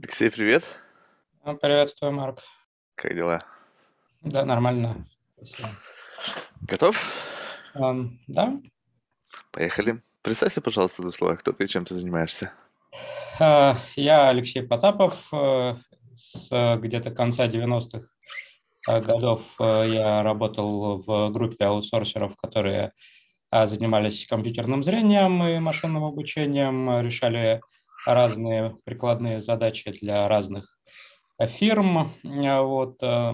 Алексей, привет. А, Приветствую, Марк. Как дела? Да, нормально. Спасибо. Готов? Ам, да, Поехали. Представься, пожалуйста, двух словах, кто ты и чем ты занимаешься. а, я Алексей Потапов. э, С э, где-то конца 90-х э, годов я работал в группе аутсорсеров, которые занимались компьютерным зрением и машинным обучением, решали разные прикладные задачи для разных э, фирм. Э, Вот, э,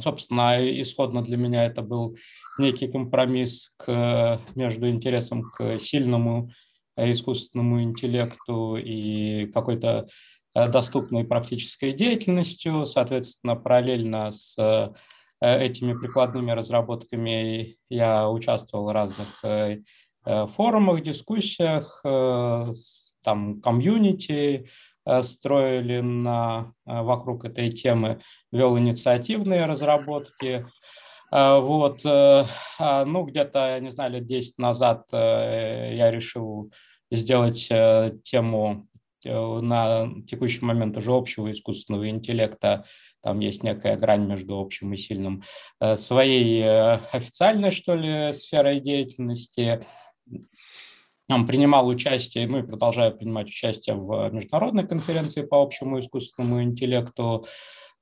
собственно, исходно для меня это был некий компромисс к, между интересом к сильному искусственному интеллекту и какой-то доступной практической деятельностью. Соответственно, параллельно с этими прикладными разработками я участвовал в разных форумах, дискуссиях, с- там комьюнити э, строили на, э, вокруг этой темы, вел инициативные разработки. Э, Вот, а, ну, где-то, не знаю, лет 10 назад я решил сделать тему на текущий момент уже общего искусственного интеллекта. Там есть некая грань между общим и сильным. Своей официальной, что ли, сферой деятельности. Там принимал участие, ну и продолжаю принимать участие в международной конференции по общему искусственному интеллекту.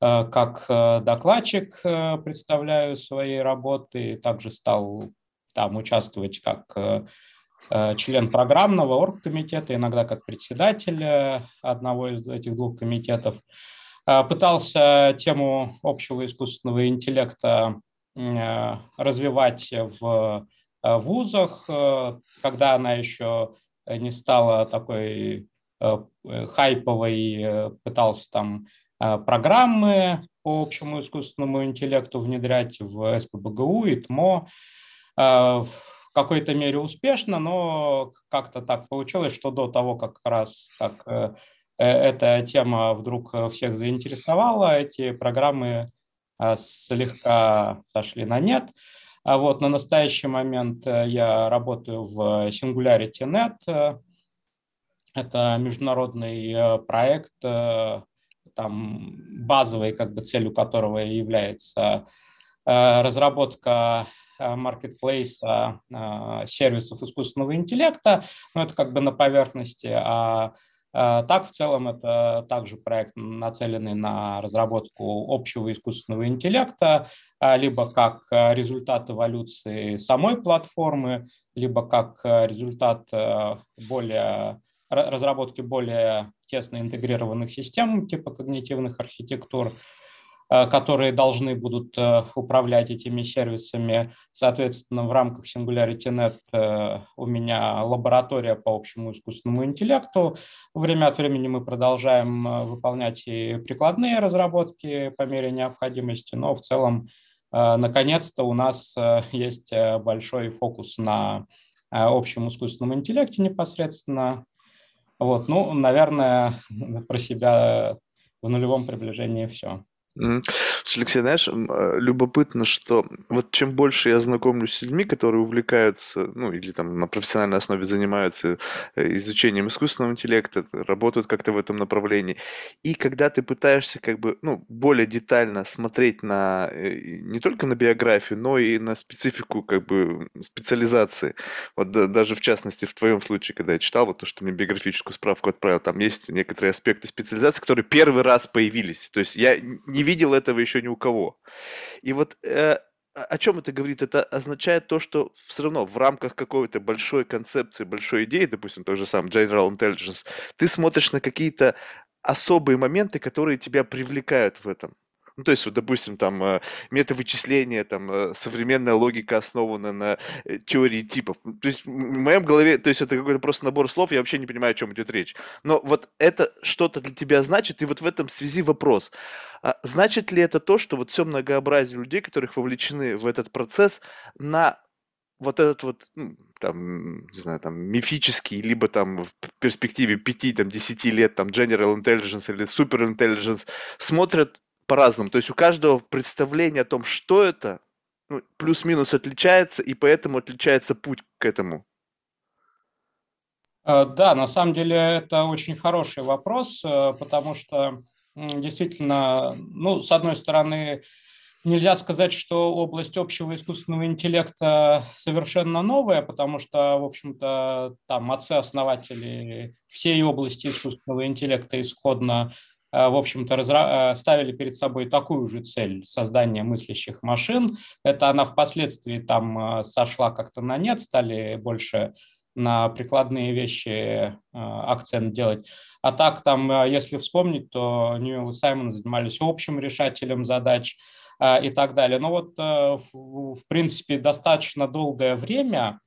Э, Как э, докладчик э, представляю свои работы, также стал там участвовать как член программного оргкомитета, иногда как председатель одного из этих двух комитетов. Пытался тему общего искусственного интеллекта развивать в вузах, э, когда она еще не стала такой э, э, хайповой, э, пытался там э, программы по общему искусственному интеллекту внедрять в СПБГУ и ТМО. Э, В какой-то мере успешно, но как-то так получилось, что до того, как раз э, э, эта тема вдруг э, всех заинтересовала, эти программы э, слегка сошли на нет. А вот на настоящий момент э, я работаю в SingularityNet. Э, Это международный э, проект, там базовой как бы целью которого является разработка маркетплейса сервисов искусственного интеллекта. Ну, это как бы на поверхности, а так в целом это также проект, нацеленный на разработку общего искусственного интеллекта, а, либо как э, результат эволюции самой платформы, либо как э, результат э, более ра- разработки более тесно интегрированных систем типа когнитивных архитектур, э, которые должны будут э, управлять этими сервисами. Соответственно, в рамках SingularityNet э, у меня лаборатория по общему искусственному интеллекту. Время от времени мы продолжаем э, выполнять и прикладные разработки по мере необходимости, но в целом, э, наконец-то, у нас э, есть э, большой фокус на э, общем искусственном интеллекте непосредственно. Вот, ну, наверное, про себя в нулевом приближении все. Mm. Слушай, Алексей, знаешь, э, любопытно, что вот чем больше я знакомлюсь с людьми, которые увлекаются, ну, или там на профессиональной основе занимаются э, изучением искусственного интеллекта, работают как-то в этом направлении, и когда ты пытаешься как бы, ну, более детально смотреть на э, не только на биографию, но и на специфику как бы специализации. Вот да- даже в частности в твоем случае, когда я читал вот то, что мне биографическую справку отправил, там есть некоторые аспекты специализации, которые первый раз появились. То есть я не видел этого еще ни у кого. И вот э, о чем это говорит? Это означает то, что все равно в рамках какой-то большой концепции, большой идеи, допустим, той же самой General Intelligence, ты смотришь на какие-то особые моменты, которые тебя привлекают в этом. Ну, то есть, вот, допустим, там э, метавычисления, там э, современная логика основана на э, теории типов. То есть, в моем голове, то есть, это какой-то просто набор слов, я вообще не понимаю, о чем идет речь. Но вот это что-то для тебя значит, и вот в этом связи вопрос. А значит ли это то, что вот все многообразие людей, которых вовлечены в этот процесс, на вот этот вот, ну, там, не знаю, там, мифический, либо там в перспективе пяти там, десяти лет, там, General Intelligence или Super Intelligence, смотрят по-разному. То есть у каждого представление о том, что это, ну, плюс-минус отличается, и поэтому отличается путь к этому. Да, на самом деле это очень хороший вопрос, потому что действительно, ну, с одной стороны, Нельзя сказать, что область общего искусственного интеллекта совершенно новая, потому что, в общем-то, там отцы-основатели всей области искусственного интеллекта исходно, э, в общем-то. Э, ставили перед собой такую же цель создания мыслящих машин. Это она впоследствии там э, сошла как-то на нет, стали больше на прикладные вещи акцент делать. А так там, если вспомнить, то Ньюэлл и Саймон занимались общим решателем задач, и так далее. Но вот, э, в принципе, достаточно долгое время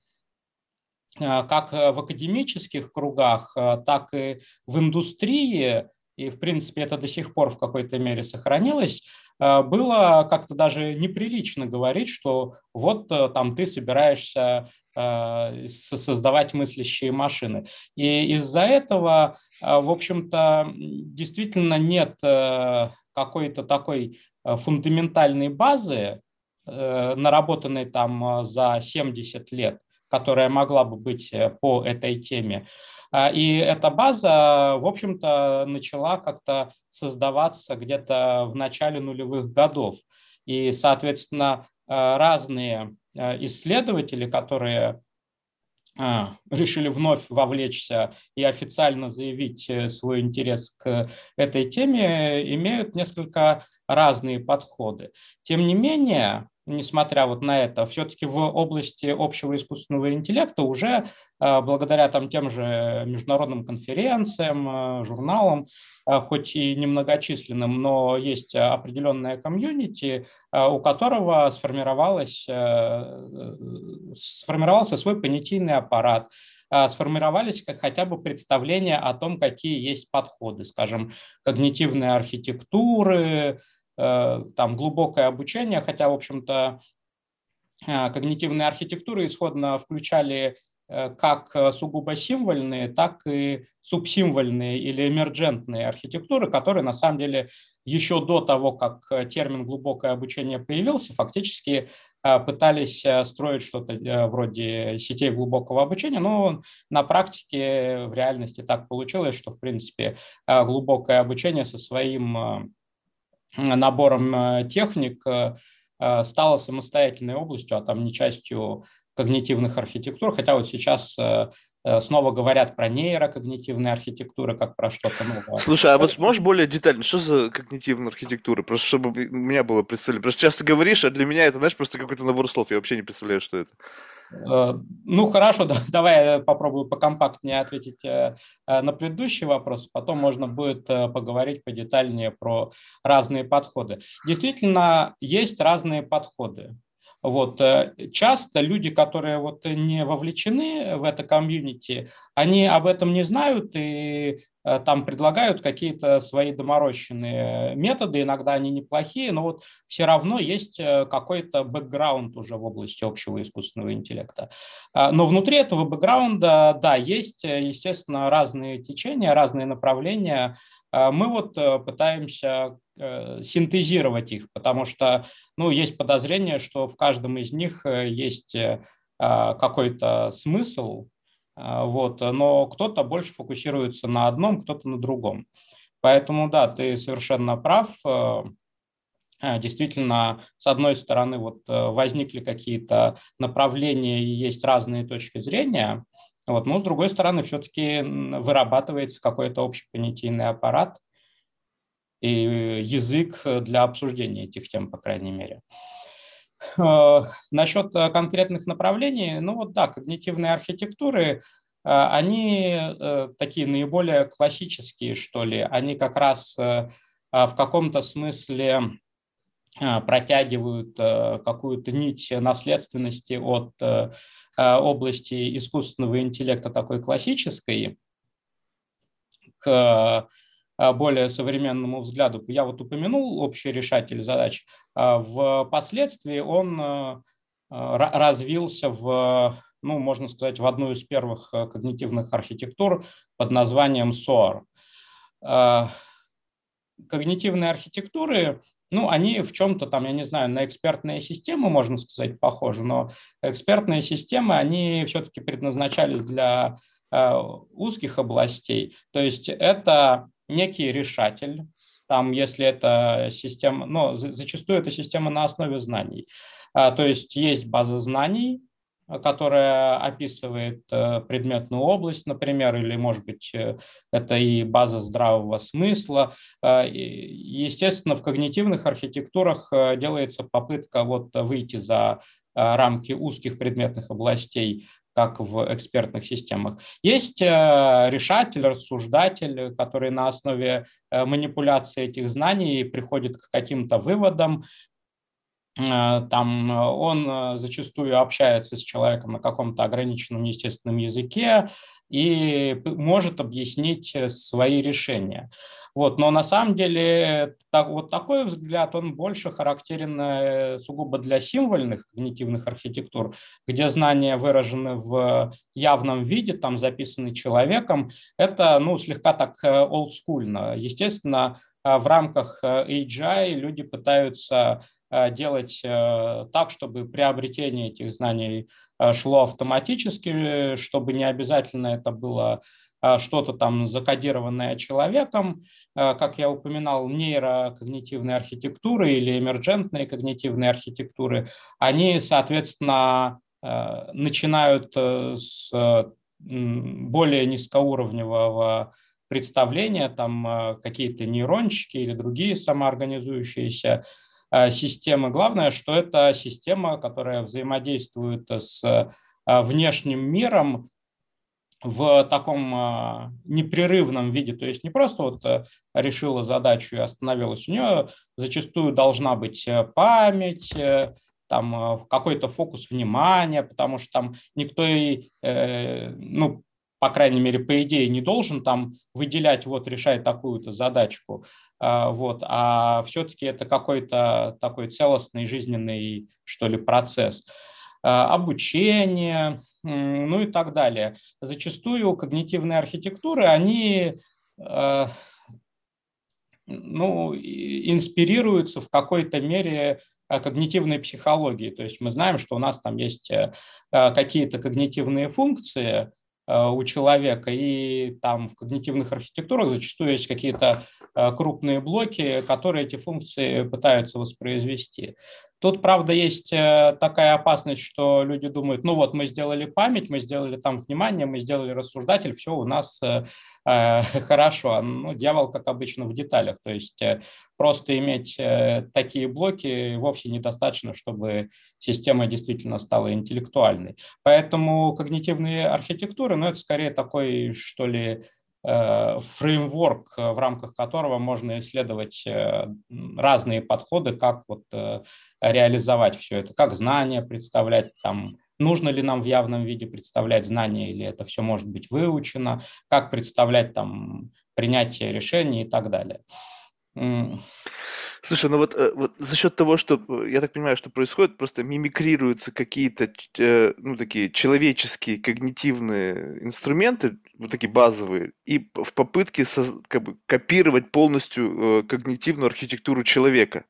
как в академических кругах, так и в индустрии, и, в принципе, это до сих пор в какой-то мере сохранилось, было как-то даже неприлично говорить, что вот э, там ты собираешься создавать мыслящие машины. И из-за этого, в общем-то, действительно нет э, какой-то такой Э, фундаментальной базы, э, наработанной там э, за 70 лет, которая могла бы быть по этой теме. И эта база, в общем-то, начала как-то создаваться где-то в начале нулевых годов. И, соответственно, разные исследователи, которые а, решили вновь вовлечься и официально заявить э, свой интерес к этой теме, имеют несколько разные подходы. Тем не менее, несмотря вот на это, все-таки в области общего искусственного интеллекта уже э, благодаря там тем же международным конференциям, э, журналам, э, хоть и немногочисленным, но есть определенная комьюнити, у которого сформировалось, сформировался свой понятийный аппарат, сформировались как хотя бы представления о том, какие есть подходы, скажем, когнитивные архитектуры, там глубокое обучение, хотя, в общем-то, э, когнитивные архитектуры исходно включали э, как сугубо символьные, так и субсимвольные или эмерджентные архитектуры, которые на самом деле еще до того, как термин глубокое обучение появился, фактически пытались строить что-то вроде сетей глубокого обучения, но на практике в реальности так получилось, что в принципе глубокое обучение со своим набором э, техник э, э, стала самостоятельной областью, а там не частью когнитивных архитектур, хотя вот сейчас снова говорят про нейрокогнитивные архитектуры, как про что-то новое. Слушай, а вот можешь более детально, что за когнитивные архитектуры? Просто чтобы у меня было представление. Просто часто говоришь, а для меня это, знаешь, просто какой-то набор слов. Я вообще не представляю, что это. Э, ну, хорошо, да, давай я попробую покомпактнее ответить э, э, на предыдущий вопрос, потом можно будет поговорить подетальнее про разные подходы. Действительно, есть разные подходы. Вот. Часто люди, которые вот не вовлечены в это комьюнити, они об этом не знают и Э, там предлагают какие-то свои доморощенные методы, иногда они неплохие, но вот все равно есть э, какой-то бэкграунд уже в области общего искусственного интеллекта. А, но внутри этого бэкграунда, да, есть, э, естественно, разные течения, разные направления. А, мы вот пытаемся синтезировать их, потому что ну, есть подозрение, что в каждом из них есть какой-то смысл, а, вот, но кто-то больше фокусируется на одном, кто-то на другом. Поэтому, да, ты совершенно прав. Э, э, действительно, с одной стороны, вот э, возникли какие-то направления и есть разные точки зрения, вот, но с другой стороны, все-таки вырабатывается какой-то общепонятийный аппарат и язык для обсуждения этих тем, по крайней мере. Э, Насчет э, конкретных направлений, ну вот да, когнитивные архитектуры, э, они такие наиболее классические, что ли. Они как раз в каком-то смысле протягивают какую-то нить наследственности от области искусственного интеллекта такой классической к а, более современному взгляду. Я вот упомянул общий решатель задач. А, впоследствии он развился в, ну, можно сказать, в одну из первых когнитивных архитектур под названием SOAR. Когнитивные архитектуры, ну, они в чем-то там, я не знаю, на экспертные системы, можно сказать, похожи, но экспертные системы, они все-таки предназначались для узких областей. То есть это некий решатель, там, если это система, но зачастую это система на основе знаний. То есть есть база знаний, которая описывает э, предметную область, например, или, может быть, э, это и база здравого смысла. Э, естественно, в когнитивных архитектурах делается попытка вот выйти за рамки узких предметных областей, как в экспертных системах. Есть решатель, рассуждатель, который на основе манипуляции этих знаний приходит к каким-то выводам, Э, там э, он э, зачастую общается с человеком на каком-то ограниченном естественном языке и может объяснить свои решения. Вот. Но на самом деле так, вот такой взгляд, он больше характерен сугубо для символьных когнитивных архитектур, где знания выражены в явном виде, там записаны человеком. Это ну, слегка так олдскульно. Естественно, в рамках AGI люди пытаются Э, делать э, так, чтобы приобретение этих знаний э, шло автоматически, чтобы не обязательно это было что-то там закодированное человеком, как я упоминал, нейрокогнитивные архитектуры или эмерджентные когнитивные архитектуры, они, соответственно, начинают с более низкоуровневого представления, там какие-то нейрончики или другие самоорганизующиеся Э, системы. Главное, что это система, которая взаимодействует с э, внешним миром в таком э, непрерывном виде, то есть не просто вот решила задачу и остановилась, у нее зачастую должна быть память, там какой-то фокус внимания, потому что там никто и, ну, по крайней мере, по идее, не должен там выделять, вот, решать такую-то задачку. А, вот, а все-таки это какой-то такой целостный жизненный, что ли, процесс а, обучение, ну и так далее. Зачастую когнитивные архитектуры, они а, ну, инспирируются в какой-то мере когнитивной психологией. То есть мы знаем, что у нас там есть какие-то когнитивные функции, у человека. И там в когнитивных архитектурах зачастую есть какие-то э, крупные блоки, которые эти функции пытаются воспроизвести. Тут, правда, есть э, такая опасность, что люди думают, ну вот мы сделали память, мы сделали там внимание, мы сделали рассуждатель, все у нас э, хорошо. Ну, дьявол, как обычно, в деталях. То есть э, просто иметь э, такие блоки вовсе недостаточно, чтобы система действительно стала интеллектуальной. Поэтому когнитивные архитектуры, ну это скорее такой, что ли, Э, фреймворк, э, в рамках которого можно исследовать э, разные подходы, как вот реализовать все это, как знания представлять, там, нужно ли нам в явном виде представлять знания, или это все может быть выучено, как представлять там принятие решений и так далее. Слушай, ну вот, э, вот за счет того, что, э, я так понимаю, что происходит, просто мимикрируются какие-то, э, ну, такие человеческие когнитивные инструменты, вот такие базовые, и в попытке соз- как бы копировать полностью когнитивную архитектуру человека.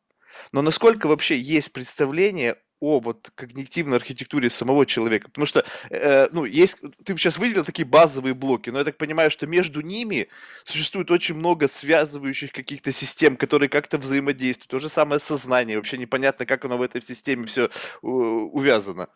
Но насколько вообще есть представление о вот когнитивной архитектуре самого человека. Потому что, э, ну, есть, ты сейчас выделил такие базовые блоки, но я так понимаю, что между ними существует очень много связывающих каких-то систем, которые как-то взаимодействуют. То же самое сознание, вообще непонятно, как оно в этой системе все увязано.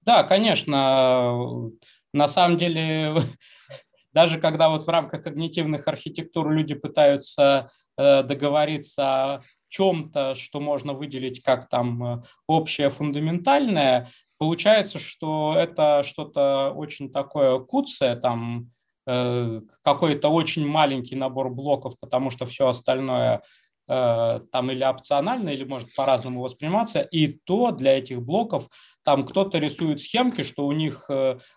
Да, конечно. На самом деле, даже когда вот в рамках когнитивных архитектур люди пытаются э, договориться чем-то, что можно выделить как там э, общее фундаментальное, получается, что это что-то очень такое куцое, там э, какой-то очень маленький набор блоков, потому что все остальное э, там или опционально, или может по-разному восприниматься, и то для этих блоков там кто-то рисует схемки, что у них,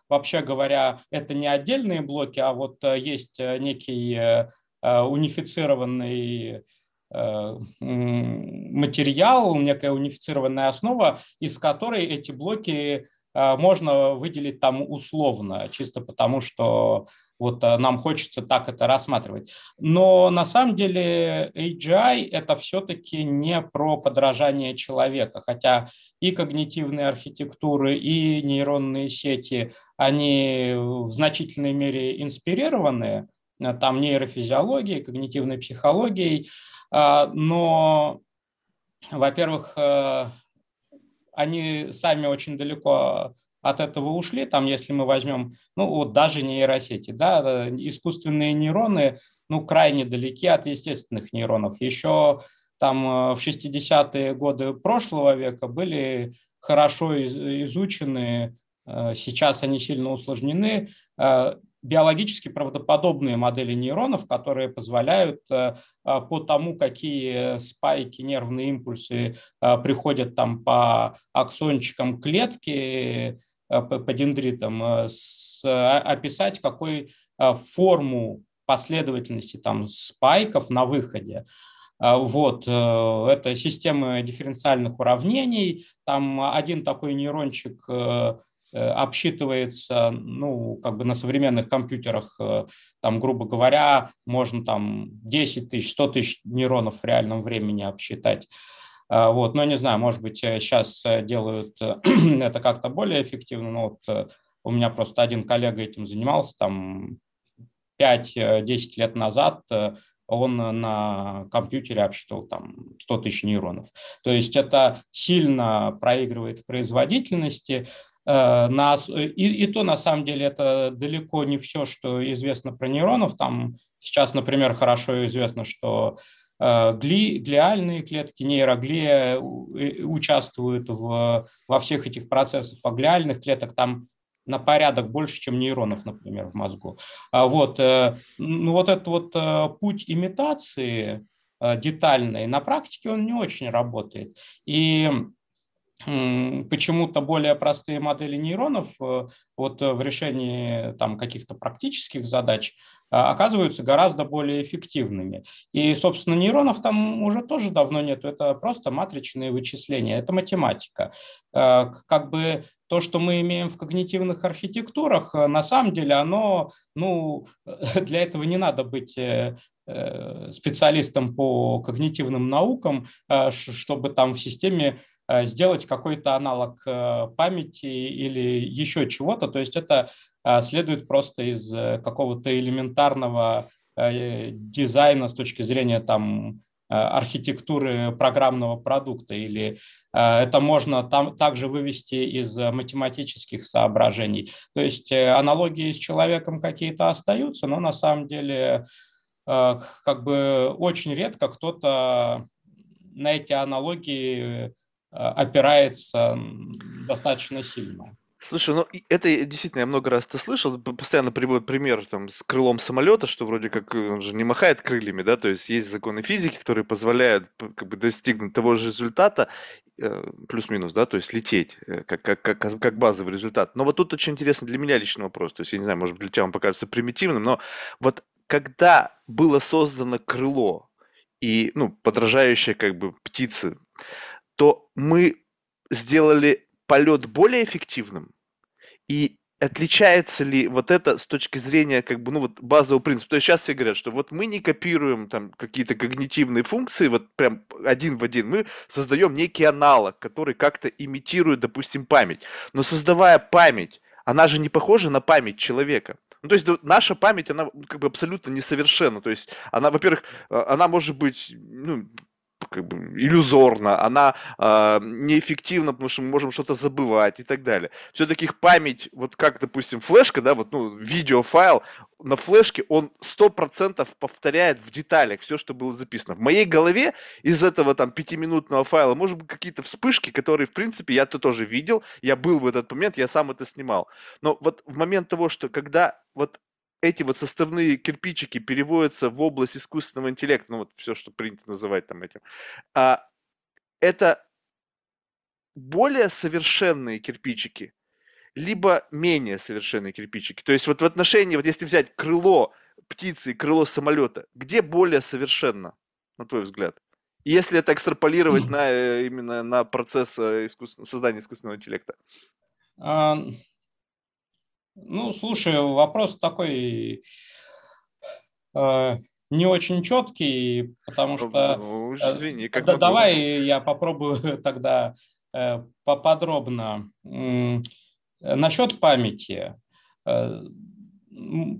вообще говоря, это не отдельные блоки, а вот есть некий унифицированный Э, материал, некая унифицированная основа, из которой эти блоки можно выделить там условно, чисто потому что вот нам хочется так это рассматривать. Но на самом деле AGI – это все-таки не про подражание человека, хотя и когнитивные архитектуры, и нейронные сети, они в значительной мере инспирированы там нейрофизиологией, когнитивной психологией, но, во-первых, они сами очень далеко от этого ушли. Там, если мы возьмем, ну вот даже нейросети, да, искусственные нейроны, ну, крайне далеки от естественных нейронов. Еще там э, в 60-е годы прошлого века были хорошо изучены, э, сейчас они сильно усложнены, э, биологически правдоподобные модели нейронов, которые позволяют э, а, по тому, какие спайки, нервные импульсы а, приходят там по аксончикам клетки, э, по дендритам, э, описать, какой форму последовательности там спайков на выходе. Вот, это система дифференциальных уравнений. Там один такой нейрончик Э, обсчитывается, ну, как бы на современных компьютерах, э, там, грубо говоря, можно там 10 тысяч, 100 тысяч нейронов в реальном времени обсчитать. Э, вот, но не знаю, может быть, сейчас делают это как-то более эффективно, но вот у меня просто один коллега этим занимался, там 5-10 лет назад он на компьютере обсчитывал там 100 тысяч нейронов. То есть это сильно проигрывает в производительности, Э, нас, и, и то, на самом деле, это далеко не все, что известно про нейронов. Там сейчас, например, хорошо известно, что э, гли, глиальные клетки, нейроглия участвуют в, во всех этих процессах, а глиальных клеток там на порядок больше, чем нейронов, например, в мозгу. А вот, э, ну, вот этот вот путь имитации детальной на практике он не очень работает. И почему-то более простые модели нейронов э, вот э, в решении там, каких-то практических задач а, оказываются гораздо более эффективными. И, собственно, нейронов там уже тоже давно нет, это просто матричные вычисления, это математика. Э, как бы то, что мы имеем в когнитивных архитектурах, на самом деле оно, ну, для этого не надо быть специалистом по когнитивным наукам, чтобы там в системе Э, сделать какой-то аналог э, памяти или еще чего-то. То есть это э, следует просто из какого-то элементарного дизайна с точки зрения там, архитектуры программного продукта или это можно там также вывести из математических соображений. То есть аналогии с человеком какие-то остаются, но на самом деле как бы очень редко кто-то на эти аналогии Э, опирается достаточно сильно. Слушай, ну это действительно я много раз это слышал, постоянно приводят пример там с крылом самолета, что вроде как э, он же не махает крыльями, да, то есть есть законы физики, которые позволяют как бы достигнуть того же результата, э, плюс-минус, да, то есть лететь как, как, как, как базовый результат. Но вот тут очень интересно для меня личный вопрос, то есть я не знаю, может быть для тебя он покажется примитивным, но вот когда было создано крыло и, ну, подражающее как бы птице, то мы сделали полет более эффективным? И отличается ли вот это с точки зрения как бы, ну вот базового принципа? То есть сейчас все говорят, что вот мы не копируем там какие-то когнитивные функции, вот прям один в один, мы создаем некий аналог, который как-то имитирует, допустим, память. Но создавая память, она же не похожа на память человека. Ну, то есть наша память, она как бы абсолютно несовершенна. То есть она, во-первых, э, она может быть ну, как бы иллюзорна, она э, неэффективна, потому что мы можем что-то забывать и так далее. Все-таки их память, вот как, допустим, флешка, да, вот, ну, видеофайл, на флешке он 100% повторяет в деталях все, что было записано. В моей голове из этого там пятиминутного файла может быть какие-то вспышки, которые, в принципе, я-то тоже видел, я был в этот момент, я сам это снимал. Но вот в момент того, что когда вот эти вот составные кирпичики переводятся в область искусственного интеллекта, ну вот все, что принято называть там этим, а, это более совершенные кирпичики, либо менее совершенные кирпичики. То есть вот в отношении, вот если взять крыло птицы и крыло самолета, где более совершенно, на твой взгляд? Если это экстраполировать на, э, именно на процесс э, искусственно, создания искусственного интеллекта? Ну, слушай, вопрос такой э, не очень четкий, потому ну, что... Ну, извини, как да, Давай я попробую тогда э, поподробно. Насчет памяти. Э,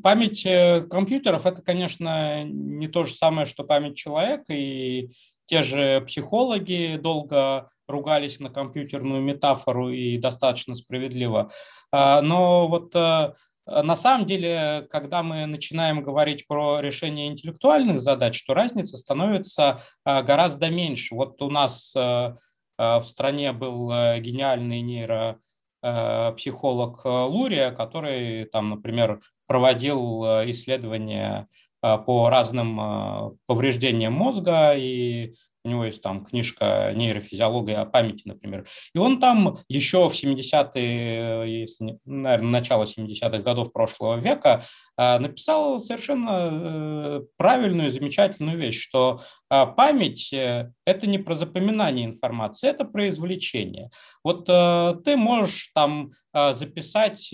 память э, компьютеров – это, конечно, не то же самое, что память человека, и те же психологи долго ругались на компьютерную метафору и достаточно справедливо. А, но вот э, на самом деле, когда мы начинаем говорить про решение интеллектуальных задач, то разница становится гораздо меньше. Вот у нас в стране был гениальный нейро Э, психолог э, Лурия, который, там, например, проводил э, исследования по разным повреждениям мозга и у него есть там книжка «Нейрофизиология о памяти», например. И он там еще в 70-е, если, наверное, начало 70-х годов прошлого века написал совершенно э, правильную, замечательную вещь, что память э, – это не про запоминание информации, это про извлечение. Вот э, ты можешь там записать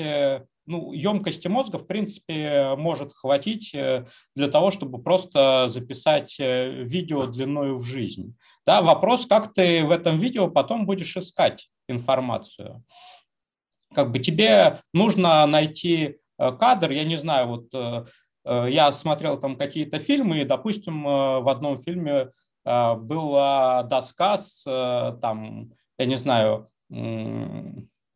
ну, емкости мозга, в принципе, может хватить э, для того, чтобы просто записать э, видео длиною в жизнь. Да, вопрос, как ты в этом видео потом будешь искать информацию. Как бы тебе нужно найти э, кадр, я не знаю, вот я смотрел там какие-то фильмы, и, допустим, в одном фильме была доска с, там, я не знаю,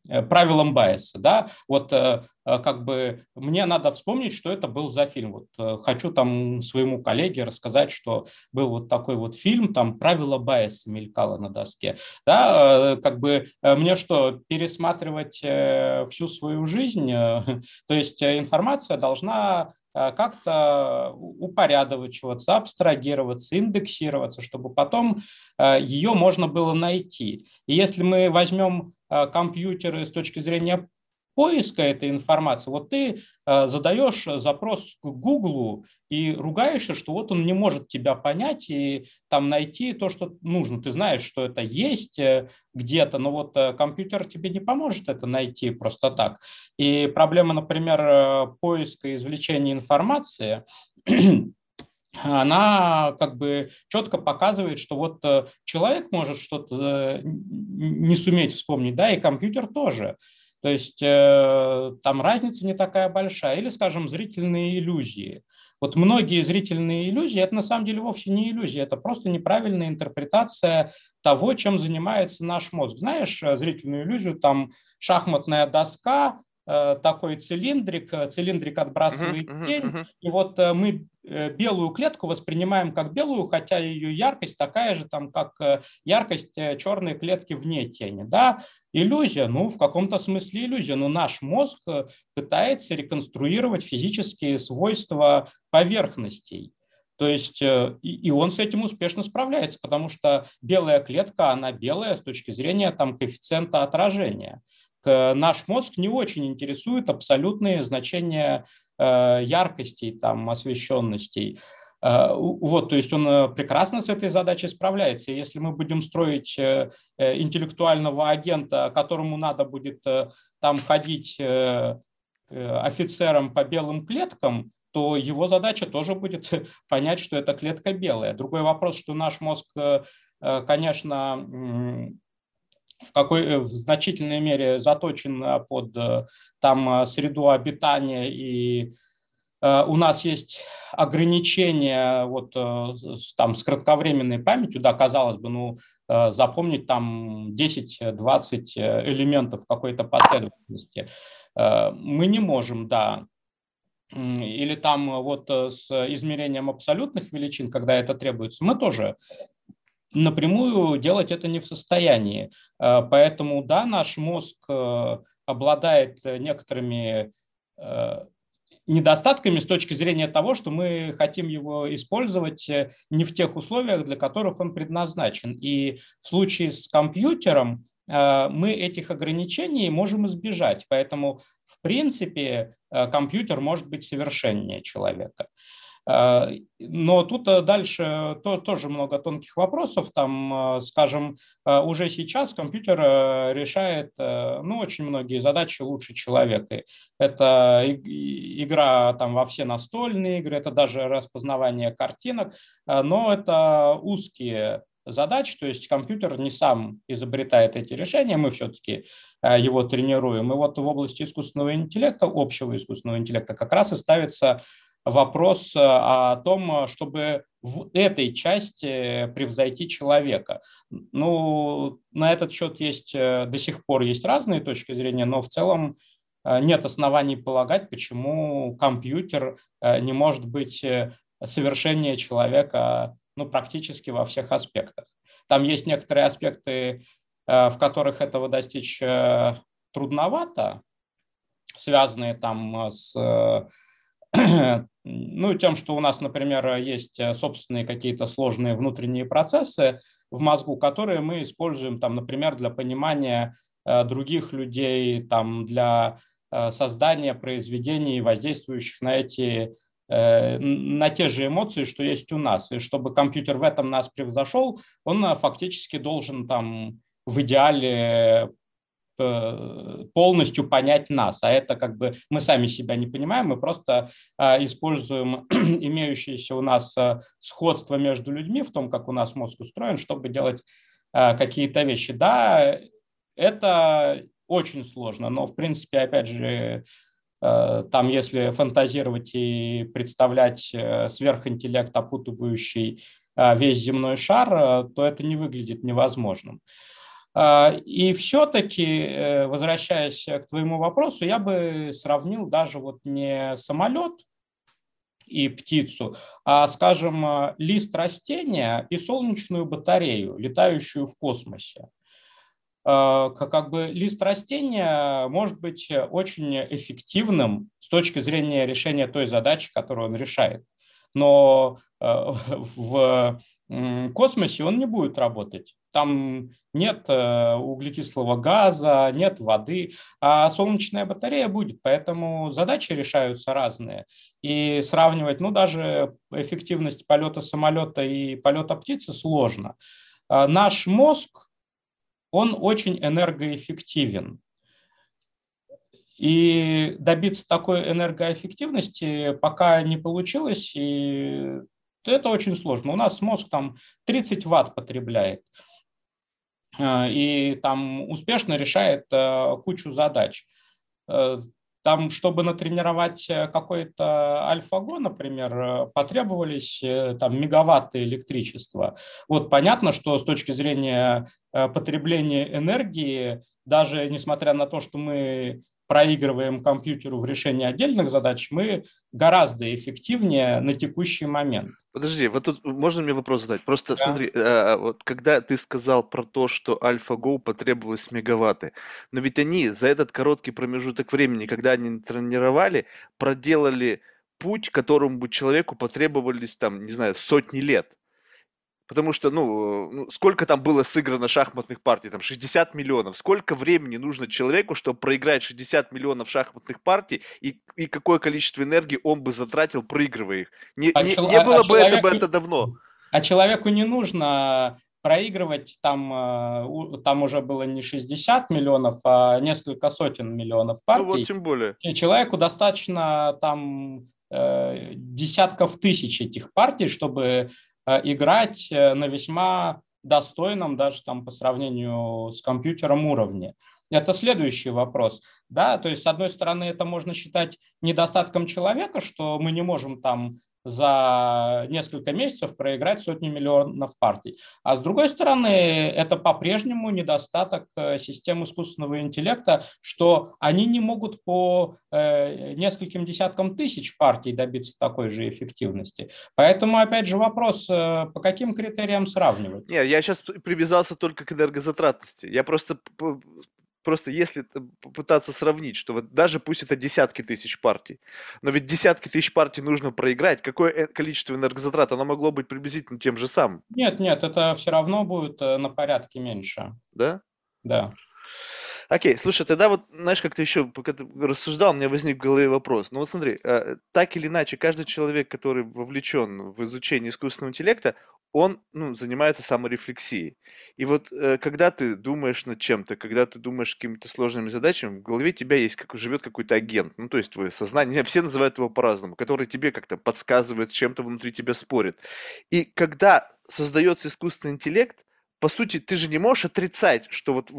правилам Байеса, да, вот э, э, как бы мне надо вспомнить, что это был за фильм, вот хочу там своему коллеге рассказать, что был вот такой вот фильм, там правила Байеса мелькало на доске, да, как бы мне что, пересматривать всю свою жизнь, то есть информация должна как-то упорядочиваться, абстрагироваться, индексироваться, чтобы потом ее можно было найти. И если мы возьмем Э, компьютеры с точки зрения поиска этой информации. Вот ты э, задаешь запрос к Гуглу и ругаешься, что вот он не может тебя понять и там найти то, что нужно. Ты знаешь, что это есть э, где-то, но вот компьютер тебе не поможет это найти просто так. И проблема, например, поиска и извлечения информации она как бы четко показывает, что вот э, человек может что-то э, не суметь вспомнить, да, и компьютер тоже. То есть э, там разница не такая большая. Или, скажем, зрительные иллюзии. Вот многие зрительные иллюзии – это на самом деле вовсе не иллюзии, это просто неправильная интерпретация того, чем занимается наш мозг. Знаешь, зрительную иллюзию, там шахматная доска, Э, такой цилиндрик, э, цилиндрик отбрасывает uh-huh, тень, uh-huh. и вот э, мы белую клетку воспринимаем как белую, хотя ее яркость такая же, там, как яркость черной клетки вне тени. Да? Иллюзия, ну, в каком-то смысле иллюзия, но наш мозг пытается реконструировать физические свойства поверхностей. То есть и он с этим успешно справляется, потому что белая клетка, она белая с точки зрения там, коэффициента отражения наш мозг не очень интересует абсолютные значения э, яркостей, там, освещенностей. Э, вот, то есть он э, прекрасно с этой задачей справляется. Если мы будем строить интеллектуального агента, которому надо будет там ходить офицером по белым клеткам, то его задача тоже будет понять, что эта клетка белая. Другой вопрос, что наш мозг, конечно, в, какой, э, в значительной мере заточен э, под э, там среду обитания и у нас есть ограничения вот там с кратковременной памятью, да, казалось бы, ну, запомнить там 10-20 элементов какой-то последовательности. Мы не можем, да, или там вот с измерением абсолютных величин, когда это требуется, мы тоже напрямую делать это не в состоянии. Э, поэтому, да, наш мозг э, обладает некоторыми э, недостатками с точки зрения того, что мы хотим его использовать не в тех условиях, для которых он предназначен. И в случае с компьютером мы этих ограничений можем избежать. Поэтому, в принципе, компьютер может быть совершеннее человека. Но тут дальше тоже много тонких вопросов. Там, скажем, уже сейчас компьютер решает ну, очень многие задачи лучше человека. Это игра там, во все настольные игры, это даже распознавание картинок, но это узкие задач, то есть компьютер не сам изобретает эти решения, мы все-таки э, его тренируем. И вот в области искусственного интеллекта, общего искусственного интеллекта, как раз и ставится вопрос э, о том, чтобы в этой части превзойти человека. Ну, на этот счет есть э, до сих пор есть разные точки зрения, но в целом нет оснований полагать, почему компьютер не может быть совершеннее человека ну, практически во всех аспектах. Там есть некоторые аспекты, э, в которых этого достичь э, трудновато, связанные там с ну, тем, что у нас, например, есть собственные какие-то сложные внутренние процессы в мозгу, которые мы используем, там, например, для понимания э, других людей, там, для создания произведений, воздействующих на эти Э, на те же эмоции, что есть у нас. И чтобы компьютер в этом нас превзошел, он э, фактически должен там в идеале э, полностью понять нас, а это как бы мы сами себя не понимаем, мы просто используем имеющееся у нас сходство между людьми в том, как у нас мозг устроен, чтобы делать какие-то вещи. Да, это очень сложно, но в принципе, опять же, Э, там, если фантазировать и представлять э, сверхинтеллект, опутывающий э, весь земной шар, то это не выглядит невозможным. И все-таки, возвращаясь к твоему вопросу, я бы сравнил даже вот не самолет и птицу, а, скажем, лист растения и солнечную батарею, летающую в космосе. Э, как бы лист растения может быть очень эффективным с точки зрения решения той задачи, которую он решает. Но э, в космосе он не будет работать. Там нет э, углекислого газа, нет воды, а солнечная батарея будет. Поэтому задачи решаются разные. И сравнивать, ну, даже эффективность полета самолета и полета птицы сложно. Наш мозг он очень энергоэффективен. И добиться такой энергоэффективности пока не получилось, и это очень сложно. У нас мозг там 30 ватт потребляет, э, и там успешно решает э, кучу задач. Э, там, чтобы натренировать какой-то альфа-го, например, потребовались там, мегаватты электричества. Вот понятно, что с точки зрения потребления энергии, даже несмотря на то, что мы проигрываем компьютеру в решении отдельных задач, мы гораздо эффективнее на текущий момент. Подожди, вот тут можно мне вопрос задать? Просто да. смотри, а, вот когда ты сказал про то, что AlphaGo потребовалось мегаватты, но ведь они за этот короткий промежуток времени, когда они тренировали, проделали путь, которому бы человеку потребовались там, не знаю, сотни лет. Потому что, ну, ну, сколько там было сыграно шахматных партий? Там 60 миллионов. Сколько времени нужно человеку, чтобы проиграть 60 миллионов шахматных партий, и, и какое количество энергии он бы затратил, проигрывая их? Не, а не, не а было а бы человеку... это бы это давно. А человеку не нужно проигрывать, там, э, там уже было не 60 миллионов, а несколько сотен миллионов партий. Ну вот тем более. И человеку достаточно там э, десятков тысяч этих партий, чтобы Э, играть э, на весьма достойном даже там по сравнению с компьютером уровне. Это следующий вопрос. Да, то есть, с одной стороны, это можно считать недостатком человека, что мы не можем там за несколько месяцев проиграть сотни миллионов партий. А с другой стороны, это по-прежнему недостаток э, систем искусственного интеллекта, что они не могут по э, нескольким десяткам тысяч партий добиться такой же эффективности. Поэтому, опять же, вопрос, э, по каким критериям сравнивать? Нет, я сейчас привязался только к энергозатратности. Я просто просто если попытаться сравнить, что вот даже пусть это десятки тысяч партий, но ведь десятки тысяч партий нужно проиграть, какое э, количество энергозатрат, оно могло быть приблизительно тем же самым? Нет, нет, это все равно будет э, на порядке меньше. Да? Да. Окей, слушай, тогда вот, знаешь, как ты еще, пока ты рассуждал, у меня возник в голове вопрос. Ну вот смотри, э, так или иначе, каждый человек, который вовлечен в изучение искусственного интеллекта, он, ну, занимается саморефлексией. И вот э, когда ты думаешь над чем-то, когда ты думаешь какими-то сложными задачами, в голове тебя есть, как живет какой-то агент, ну, то есть твое сознание, все называют его по-разному, который тебе как-то подсказывает, чем-то внутри тебя спорит. И когда создается искусственный интеллект, по сути, ты же не можешь отрицать, что вот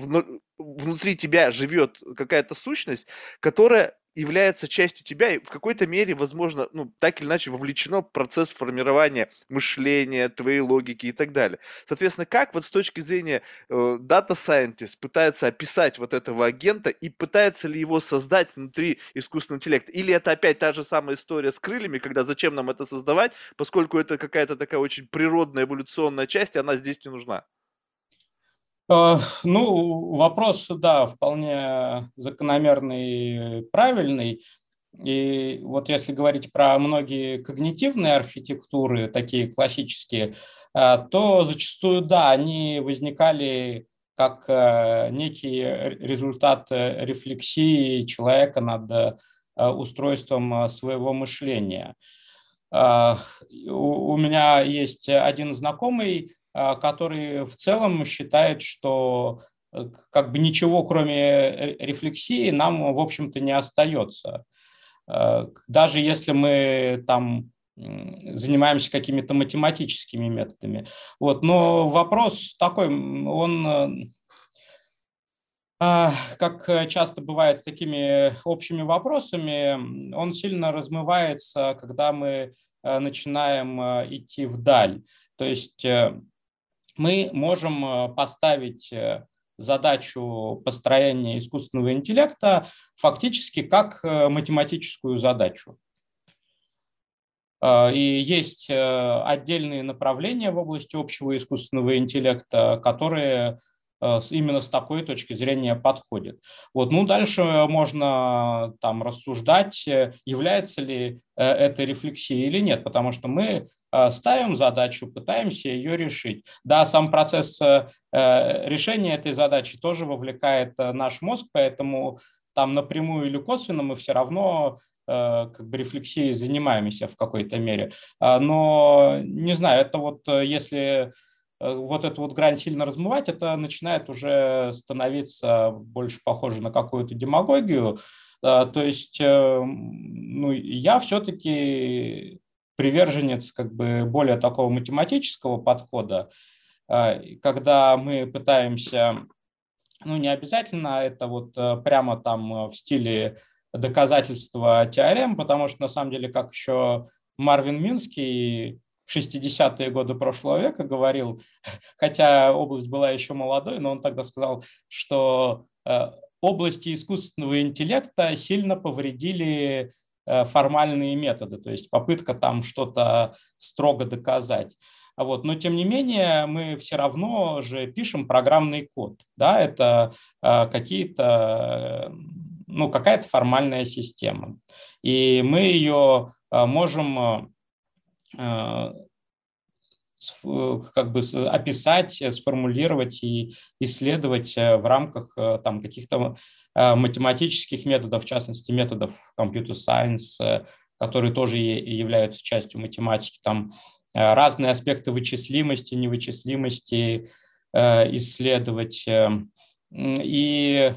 внутри тебя живет какая-то сущность, которая является частью тебя и в какой-то мере, возможно, ну, так или иначе вовлечено в процесс формирования мышления, твоей логики и так далее. Соответственно, как вот с точки зрения э, Data Scientist пытается описать вот этого агента и пытается ли его создать внутри искусственного интеллекта? Или это опять та же самая история с крыльями, когда зачем нам это создавать, поскольку это какая-то такая очень природная эволюционная часть, и она здесь не нужна? Э, ну, вопрос, да, вполне закономерный, правильный. И вот если говорить про многие когнитивные архитектуры, такие классические, э, то зачастую, да, они возникали как э, некий результат рефлексии человека над устройством своего мышления. У меня есть один знакомый, который в целом считает, что э, как бы ничего, кроме э, рефлексии, нам, в общем-то, не остается. А, даже если мы там занимаемся какими-то математическими методами. Вот. Но вопрос такой, он, э, а, как часто бывает с такими общими вопросами, он сильно размывается, когда мы начинаем идти вдаль. То есть мы можем э, поставить э, задачу построения искусственного интеллекта фактически как э, математическую задачу. И есть отдельные направления в области общего искусственного интеллекта, которые именно с такой точки зрения подходят. Вот. Ну, дальше можно там рассуждать, является ли это рефлексией или нет, потому что мы ставим задачу, пытаемся ее решить. Да, сам процесс э, решения этой задачи тоже вовлекает э, наш мозг, поэтому там напрямую или косвенно мы все равно как бы рефлексией занимаемся в какой-то мере. Но не знаю, это вот если вот эту вот грань сильно размывать, это начинает уже становиться больше похоже на какую-то демагогию. То есть ну, я все-таки приверженец как бы более такого математического подхода, а, когда мы пытаемся, ну не обязательно это вот э, прямо там в стиле доказательства теорем, потому что на самом деле, как еще Марвин Минский в 60-е годы прошлого века говорил, хотя область была еще молодой, но он тогда сказал, что э, области искусственного интеллекта сильно повредили Э, формальные методы, то есть попытка там что-то строго доказать. Вот. Но тем не менее мы все равно же пишем программный код. Да? Это э, какие-то, ну, какая-то формальная система. И мы ее э, можем э, как бы описать, сформулировать и исследовать в рамках там, каких-то Э, математических методов, в частности, методов computer science, э, которые тоже являются частью математики. Там э, разные аспекты вычислимости, невычислимости исследовать. И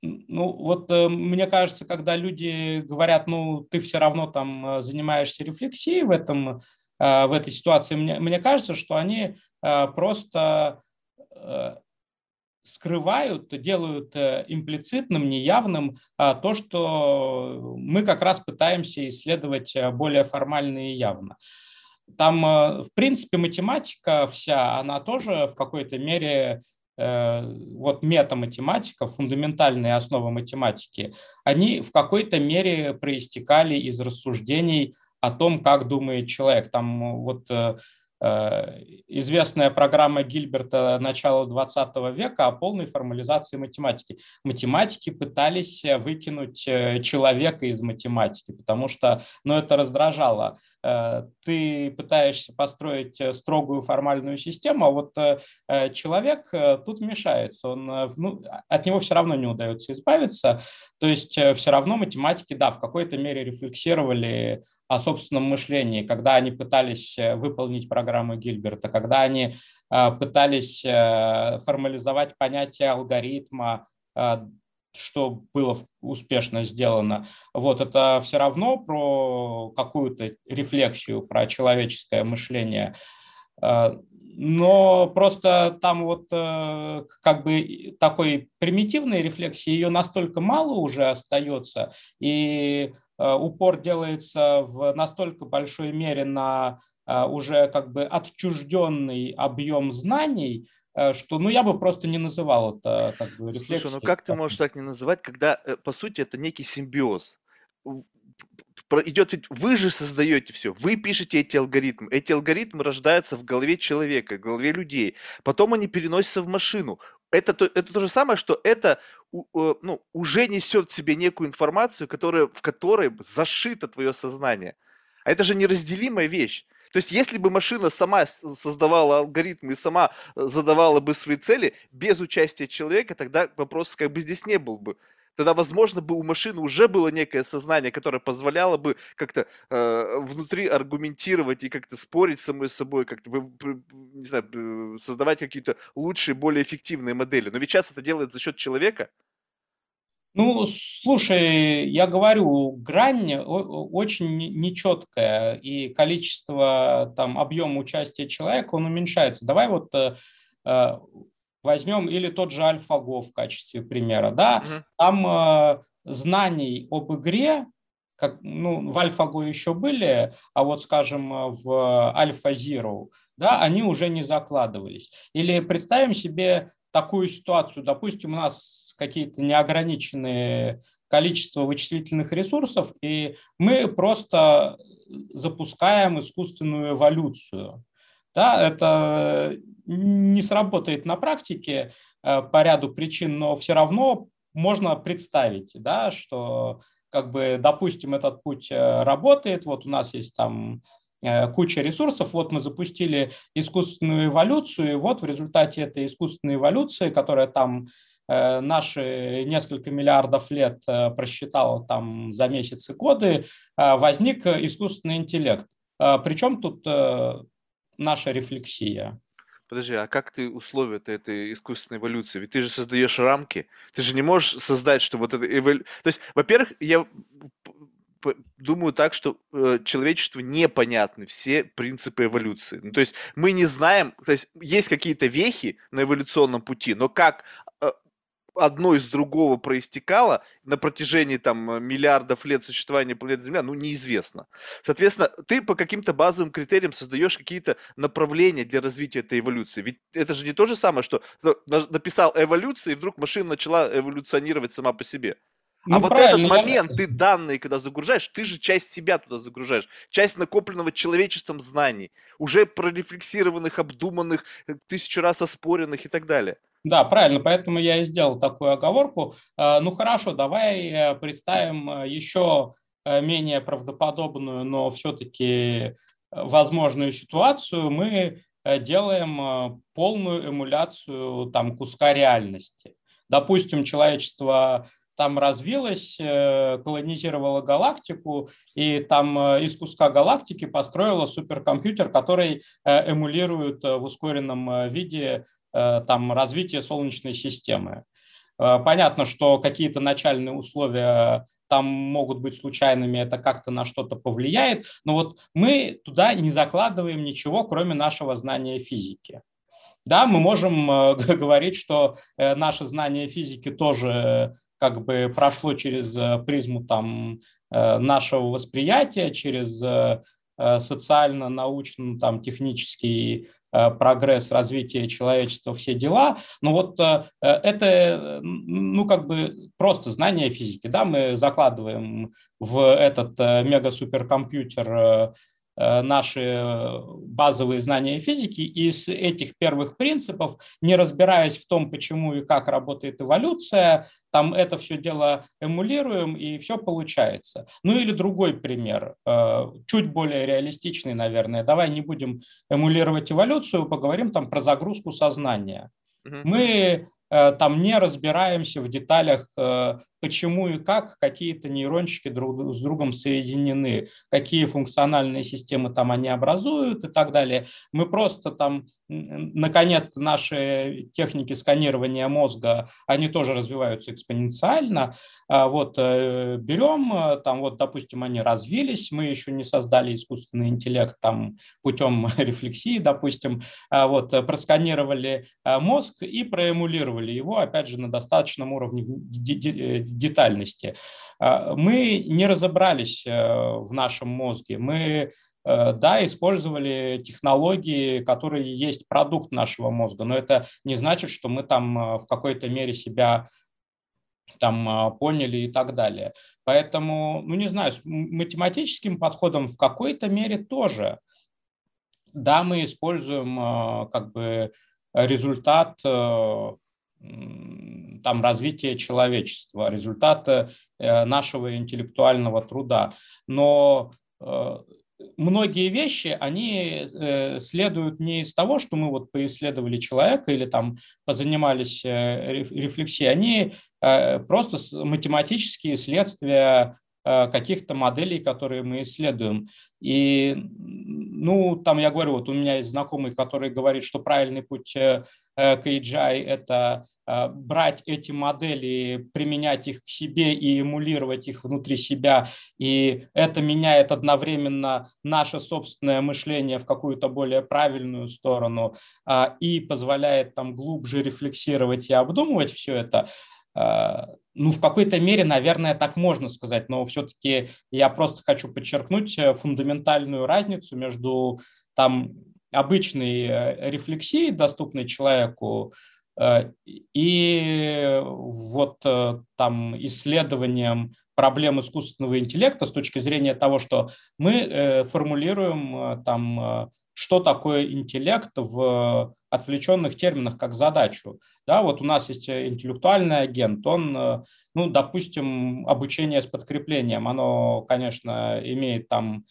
ну, вот мне кажется, когда люди говорят, ну, ты все равно там занимаешься рефлексией в, этом, в этой ситуации, мне, мне кажется, что они просто скрывают, делают э, имплицитным, неявным а, то, что мы как раз пытаемся исследовать э, более формально и явно. Там, э, в принципе, математика вся, она тоже в какой-то мере вот метаматематика, фундаментальные основы математики, они в какой-то мере проистекали из рассуждений о том, как думает человек. Там вот известная программа Гильберта начала 20 века о полной формализации математики. Математики пытались выкинуть э, человека из математики, потому что ну, это раздражало. Э, ты пытаешься построить строгую формальную систему, а вот человек тут мешается, он, ну, от него все равно не удается избавиться. То есть все равно математики, да, в какой-то мере рефлексировали о собственном мышлении, когда они пытались э, выполнить программу Гильберта, когда они э, пытались э, формализовать понятие алгоритма, что было успешно сделано. Вот это все равно про какую-то рефлексию, про человеческое мышление. Но просто там вот как бы такой примитивной рефлексии ее настолько мало уже остается, и упор делается в настолько большой мере на э, уже как бы отчужденный объем знаний, э, что ну я бы просто не называл это как бы рефлексией. Слушай, ну как ты можешь так не называть, когда по сути это некий симбиоз? идет ведь вы же создаете все, вы пишете эти алгоритмы, эти алгоритмы рождаются в голове человека, в голове людей, потом они переносятся в машину. Это то, это то же самое, что это ну, уже несет в себе некую информацию, которая, в которой зашито твое сознание. А это же неразделимая вещь. То есть, если бы машина сама создавала алгоритмы и сама э, задавала бы свои цели без участия человека, тогда вопрос как бы здесь не был бы тогда, возможно, бы у машины уже было некое сознание, которое позволяло бы как-то э, внутри аргументировать и как-то спорить самой собой, как-то, не знаю, создавать какие-то лучшие, более эффективные модели. Но ведь сейчас это делает за счет человека. Ну, слушай, я говорю, грань очень нечеткая, и количество, там, объема участия человека, он уменьшается. Давай вот э, э, Возьмем или тот же AlphaGo в качестве примера. Да? Угу. Там э, знаний об игре, как, ну, в AlphaGo еще были, а вот, скажем, в AlphaZero, да, они уже не закладывались. Или представим себе такую ситуацию, допустим, у нас какие-то неограниченные количество вычислительных ресурсов, и мы просто запускаем искусственную эволюцию. Да, это не сработает на практике э, по ряду причин, но все равно можно представить, да, что как бы, допустим, этот путь э, работает, вот у нас есть там э, куча ресурсов, вот мы запустили искусственную эволюцию, и вот в результате этой искусственной эволюции, которая там наши несколько миллиардов лет просчитала там за месяцы годы, возник искусственный интеллект. Причем тут наша рефлексия. Подожди, а как ты условия этой искусственной эволюции? Ведь ты же создаешь рамки. Ты же не можешь создать, что вот это эволю... То есть, во-первых, я думаю так, что э, человечеству непонятны все принципы эволюции. Ну, то есть мы не знаем, то есть есть какие-то вехи на эволюционном пути, но как одно из другого проистекало на протяжении там миллиардов лет существования планеты Земля, ну, неизвестно. Соответственно, ты по каким-то базовым критериям создаешь какие-то направления для развития этой эволюции. Ведь это же не то же самое, что написал эволюцию, и вдруг машина начала эволюционировать сама по себе. А ну, а вот этот момент, я... ты данные, когда загружаешь, ты же часть себя туда загружаешь, часть накопленного человечеством знаний, уже прорефлексированных, обдуманных, э, тысячу раз оспоренных и так далее. Да, правильно, поэтому я и сделал такую оговорку. Э, ну хорошо, давай э, представим э, еще менее правдоподобную, но все-таки возможную ситуацию. Мы делаем полную эмуляцию там, куска реальности. Допустим, человечество там развилось, колонизировало галактику, и там из куска галактики построило суперкомпьютер, который эмулирует в ускоренном виде там, развития Солнечной системы. Э, понятно, что какие-то начальные условия там могут быть случайными, это как-то на что-то повлияет, но вот мы туда не закладываем ничего, кроме нашего знания физики. Да, мы можем э, говорить, что наше знание физики тоже как бы прошло через призму там нашего восприятия, через социально-научно, там, технический Э, прогресс, развитие человечества, все дела. Но вот э, это, ну, как бы просто знание физики, да, мы закладываем в этот мега-суперкомпьютер наши базовые знания физики, и из этих первых принципов, не разбираясь в том, почему и как работает эволюция, там это все дело эмулируем, и все получается. Ну или другой пример, чуть более реалистичный, наверное. Давай не будем эмулировать эволюцию, поговорим там про загрузку сознания. Мы там не разбираемся в деталях почему и как какие-то нейрончики друг с другом соединены, какие функциональные системы там они образуют и так далее. Мы просто там, наконец-то, наши техники сканирования мозга, они тоже развиваются экспоненциально. А вот э, берем, э, там вот, допустим, они развились, мы еще не создали искусственный интеллект там путем рефлексии, допустим, а вот э, просканировали мозг и проэмулировали его, опять же, на достаточном уровне детальности. А, мы не разобрались э, в нашем мозге. Мы э, да, использовали технологии, которые есть продукт нашего мозга, но это не значит, что мы там э, в какой-то мере себя там поняли и так далее. Поэтому, ну не знаю, с математическим подходом в какой-то мере тоже. Да, мы используем как бы результат там, развития человечества, результата э, нашего интеллектуального труда. Но э, многие вещи, они э, следуют не из того, что мы вот поисследовали человека или там позанимались рефлексией, они просто математические следствия каких-то моделей, которые мы исследуем. И, ну, там я говорю, вот у меня есть знакомый, который говорит, что правильный путь к AGI – это Э, брать эти модели, применять их к себе и эмулировать их внутри себя. И это меняет одновременно наше собственное мышление в какую-то более правильную сторону и позволяет там глубже рефлексировать и обдумывать все это. Ну, в какой-то мере, наверное, так можно сказать, но все-таки я просто хочу подчеркнуть э, фундаментальную разницу между там обычной э, рефлексией, доступной человеку, Э, и вот там исследованием проблем искусственного интеллекта с точки зрения того, что мы формулируем там, что такое интеллект в отвлеченных терминах как задачу. Да, вот у нас есть интеллектуальный агент, он, ну, допустим, обучение с подкреплением, оно, конечно, имеет там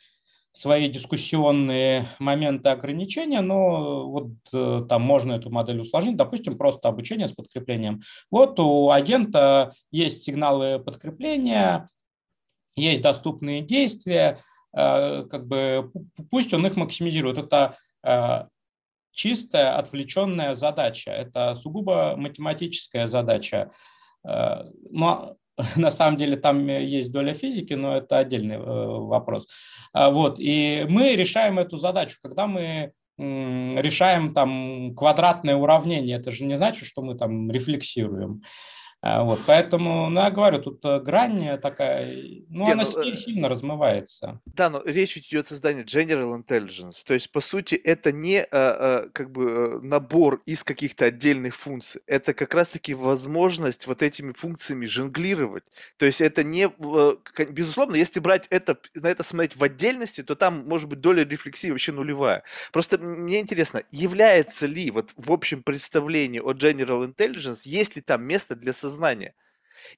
свои дискуссионные моменты ограничения, но вот э, там можно эту модель усложнить, допустим, просто обучение с подкреплением. Вот у агента есть сигналы подкрепления, есть доступные действия, э, как бы пусть он их максимизирует. Это э, чистая отвлеченная задача, это сугубо математическая задача. Но на самом деле там есть доля физики, но это отдельный вопрос. А, вот, и мы решаем эту задачу, когда мы решаем там квадратное уравнение, это же не значит, что мы там рефлексируем. А, вот, поэтому, ну, я говорю, тут э, грань такая, ну, Не, она ну, э, сильно размывается. Да, но речь идет о создании General Intelligence. То есть, по сути, это не а, а, как бы э, набор из каких-то отдельных функций. Это как раз-таки возможность вот этими функциями жонглировать. То есть, это не... Безусловно, если брать это, на это смотреть в отдельности, то там, может быть, доля рефлексии вообще нулевая. Просто мне интересно, является ли вот в общем представлении о General Intelligence, есть ли там место для создания сознание.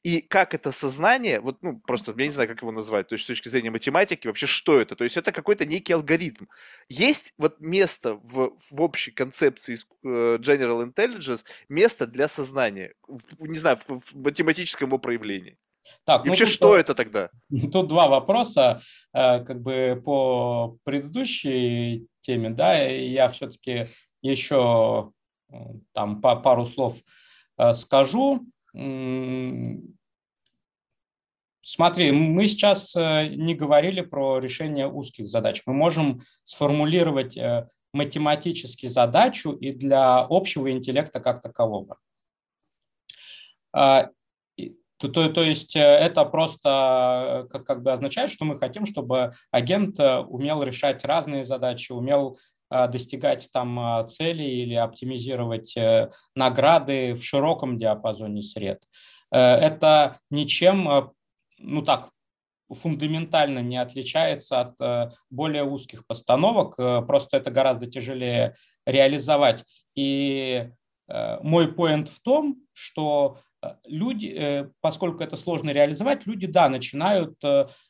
И как это сознание, вот, ну, просто я не знаю, как его назвать, то есть с точки зрения математики, вообще что это? То есть это какой-то некий алгоритм. Есть вот место в, в общей концепции э, General Intelligence, место для сознания, в, не знаю, в, в математическом его проявлении. Так, и ну, вообще, тут, что это тогда? Тут два вопроса, э, как бы по предыдущей теме, да, я все-таки еще э, там пару слов скажу. Смотри, мы сейчас э, не говорили про решение узких задач. Мы можем сформулировать э, математически задачу и для общего интеллекта как такового. А, то, то, то есть э, это просто как, как бы означает, что мы хотим, чтобы агент умел решать разные задачи, умел достигать там а, целей или оптимизировать э, награды в широком диапазоне сред. Э, это ничем, э, ну так, фундаментально не отличается от более узких постановок, просто это гораздо тяжелее реализовать. И мой поинт в том, что люди, поскольку это сложно реализовать, люди, да, начинают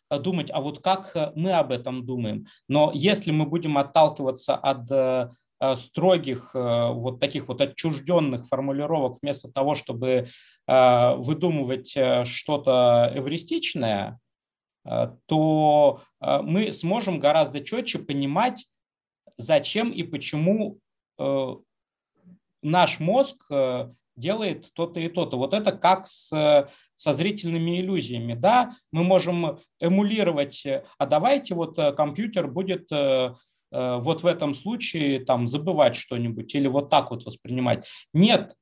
думать, а вот как мы об этом думаем. Но если мы будем отталкиваться от Э, строгих, э, вот таких вот отчужденных формулировок, вместо того, чтобы э, выдумывать что-то эвристичное, то мы сможем гораздо четче понимать, зачем и почему наш мозг делает то-то и то-то. Вот это как с, со зрительными иллюзиями. Да, мы можем эмулировать, а давайте вот компьютер будет Э, вот в этом случае там забывать что-нибудь или вот так вот воспринимать. Нет,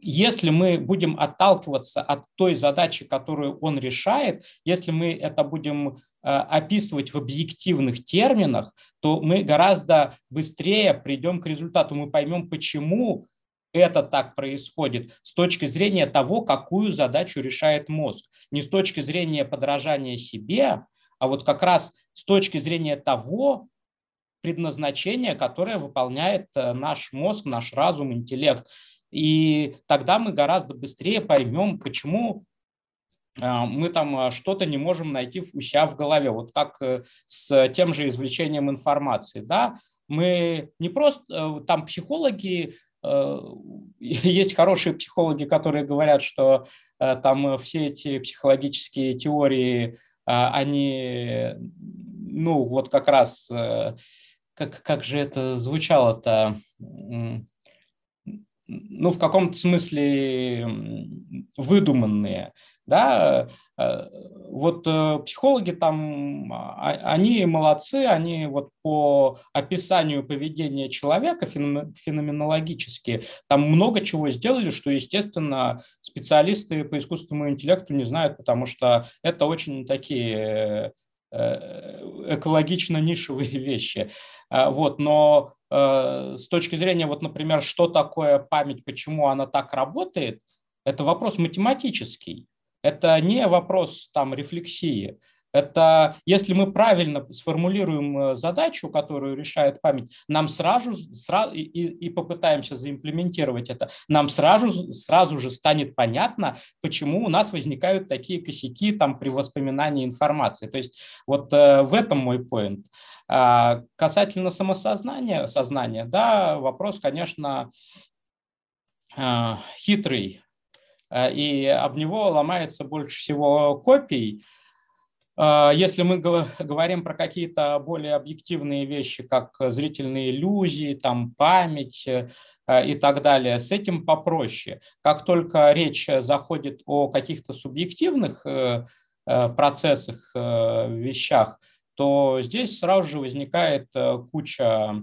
если мы будем отталкиваться от той задачи, которую он решает, если мы это будем э, описывать в объективных терминах, то мы гораздо быстрее придем к результату, мы поймем, почему это так происходит с точки зрения того, какую задачу решает мозг. Не с точки зрения подражания себе, а вот как раз с точки зрения того, предназначение, которое выполняет э, наш мозг, наш разум, интеллект. И тогда мы гораздо быстрее поймем, почему э, мы там э, что-то не можем найти у себя в голове. Вот как с тем же извлечением информации. Да? Мы не просто, там психологи, есть хорошие психологи, которые говорят, что там все эти психологические теории, они, ну, вот как раз как, как же это звучало-то, ну, в каком-то смысле выдуманные, да, э, вот э, психологи там, а, они молодцы, они вот по описанию поведения человека феноменологически там много чего сделали, что, естественно, специалисты по искусственному интеллекту не знают, потому что это очень такие Э, экологично нишевые вещи. А, вот, но с точки зрения, вот, например, что такое память, почему она так работает, это вопрос математический. Это не вопрос там рефлексии. Это если мы правильно сформулируем э, задачу, которую решает память, нам сразу, сразу и, и попытаемся заимплементировать это, нам сразу, сразу же станет понятно, почему у нас возникают такие косяки там, при воспоминании информации. То есть вот э, в этом мой поинт. А, касательно самосознания, сознания, да, вопрос, конечно, э, хитрый, и об него ломается больше всего копий, а, если мы говорим про какие-то более объективные вещи, как зрительные иллюзии, там, память э, и так далее, с этим попроще. Как только речь заходит о каких-то субъективных э, э, процессах, вещах, то здесь сразу же возникает куча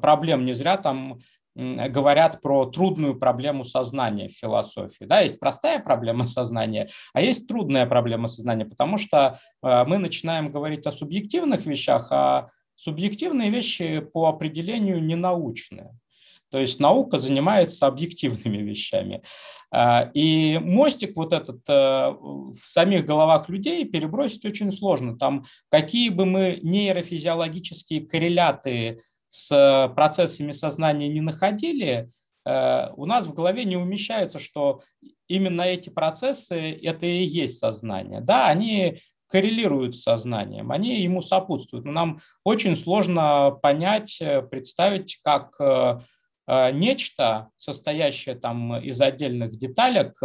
проблем. Не зря там говорят про трудную проблему сознания в философии. Да, есть простая проблема сознания, а есть трудная проблема сознания, потому что э, мы начинаем говорить о субъективных вещах, а субъективные вещи по определению не научные. То есть наука занимается объективными вещами. Э, и мостик вот этот э, в самих головах людей перебросить очень сложно. Там какие бы мы нейрофизиологические корреляты с процессами сознания не находили, э, у нас в голове не умещается, что именно эти процессы – это и есть сознание. Да, они коррелируют с сознанием, они ему сопутствуют. Но нам очень сложно понять, э, представить, как э, нечто, состоящее там из отдельных деталек,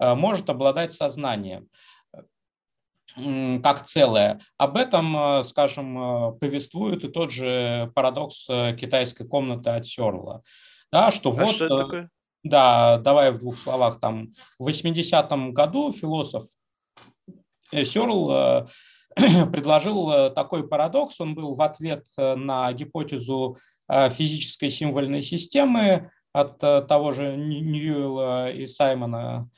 может обладать сознанием как целое. Об этом, э, скажем, э, повествует и тот же парадокс э, китайской комнаты от Сёрла. Да, что а вот, что это такое? Да, давай в двух словах. Там, в 80-м году философ Сёрл предложил такой парадокс. Он был в ответ на гипотезу физической символьной системы от того же Ньюэлла и Саймона,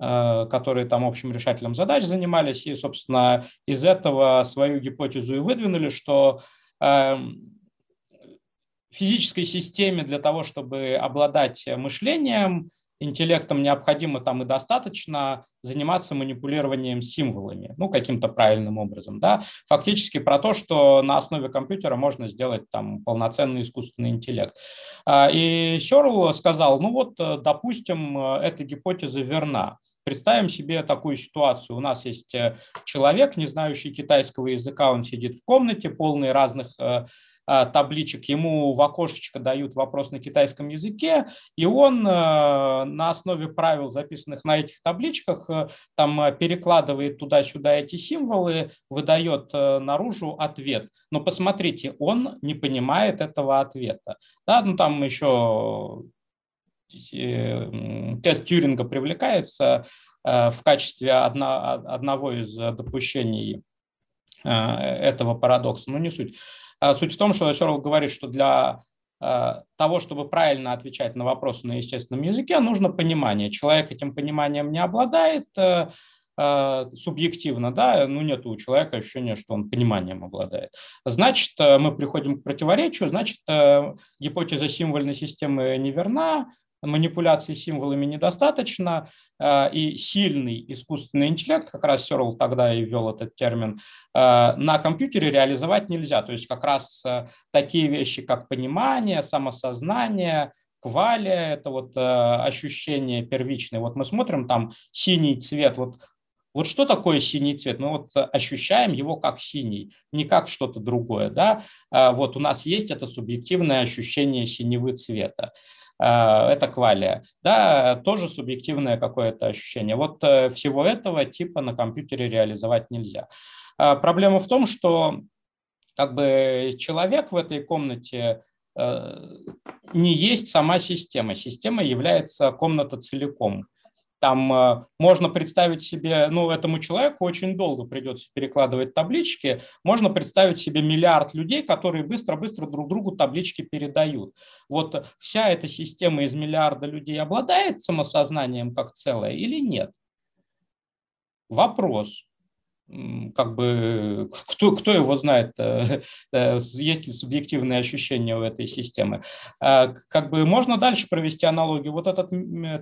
которые там общим решателем задач занимались, и, собственно, из этого свою гипотезу и выдвинули, что эм, физической системе для того, чтобы обладать мышлением, интеллектом необходимо там и достаточно заниматься манипулированием символами, ну, каким-то правильным образом, да, фактически про то, что на основе компьютера можно сделать там полноценный искусственный интеллект. А, и Сёрл сказал, ну вот, э, допустим, э, эта гипотеза верна, Представим себе такую ситуацию. У нас есть э, человек, не знающий китайского языка, он сидит в комнате, полный разных Э, табличек, ему в окошечко дают вопрос на китайском языке, и он э, на основе правил, записанных на этих табличках, э, там перекладывает туда-сюда эти символы, выдает наружу ответ. Но посмотрите, он не понимает этого ответа. Да, ну там еще тест Тьюринга привлекается в качестве одного из допущений этого парадокса, но не суть. А суть в том, что Сёрл говорит, что для а, того, чтобы правильно отвечать на вопросы на естественном языке, нужно понимание. Человек этим пониманием не обладает э, э, субъективно, да, ну нет у человека ощущения, что он пониманием обладает. Значит, э, мы приходим к противоречию, значит, гипотеза символьной системы неверна, манипуляции символами недостаточно, э, и сильный искусственный интеллект, как раз Сёрл тогда и ввел этот термин, э, на компьютере реализовать нельзя. То есть как раз э, такие вещи, как понимание, самосознание, квалия, это вот ощущение первичное. Вот мы смотрим там синий цвет, вот вот что такое синий цвет? Мы вот ощущаем его как синий, не как что-то другое. Да? Вот у нас есть это субъективное ощущение синевы цвета. Э, это квалия. Да, тоже субъективное какое-то ощущение. Вот э, всего этого типа на компьютере реализовать нельзя. Э, проблема в том, что как бы человек в этой комнате не есть сама система. Система является комната целиком. Там э, можно представить себе, ну, этому человеку очень долго придется перекладывать таблички. Можно представить себе миллиард людей, которые быстро-быстро друг другу таблички передают. Вот вся эта система из миллиарда людей обладает самосознанием как целое или нет? Вопрос как бы кто, кто его знает, э, э, есть ли субъективные ощущения у этой системы. А, как бы можно дальше провести аналогию. Вот этот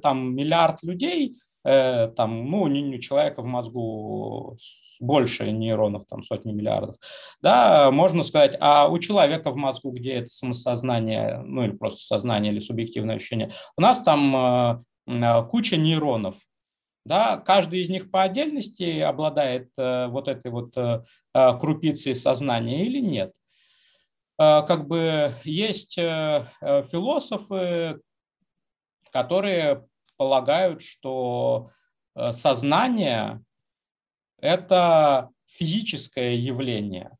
там миллиард людей, э, там, ну, у человека в мозгу больше нейронов, там сотни миллиардов, да, можно сказать, а у человека в мозгу, где это самосознание, ну или просто сознание или субъективное ощущение, у нас там куча нейронов, да, каждый из них по отдельности обладает э, вот этой вот э, э, крупицей сознания или нет. Как бы есть философы, которые полагают, что сознание – это физическое явление,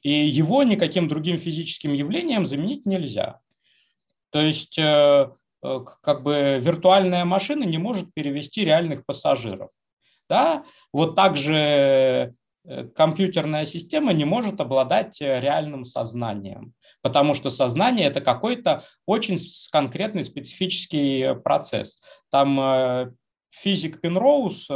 и его никаким другим физическим явлением заменить нельзя. То есть как бы виртуальная машина не может перевести реальных пассажиров. Да? Вот также э, компьютерная система не может обладать э, реальным сознанием, потому что сознание – это какой-то очень конкретный специфический процесс. Там физик Пенроуз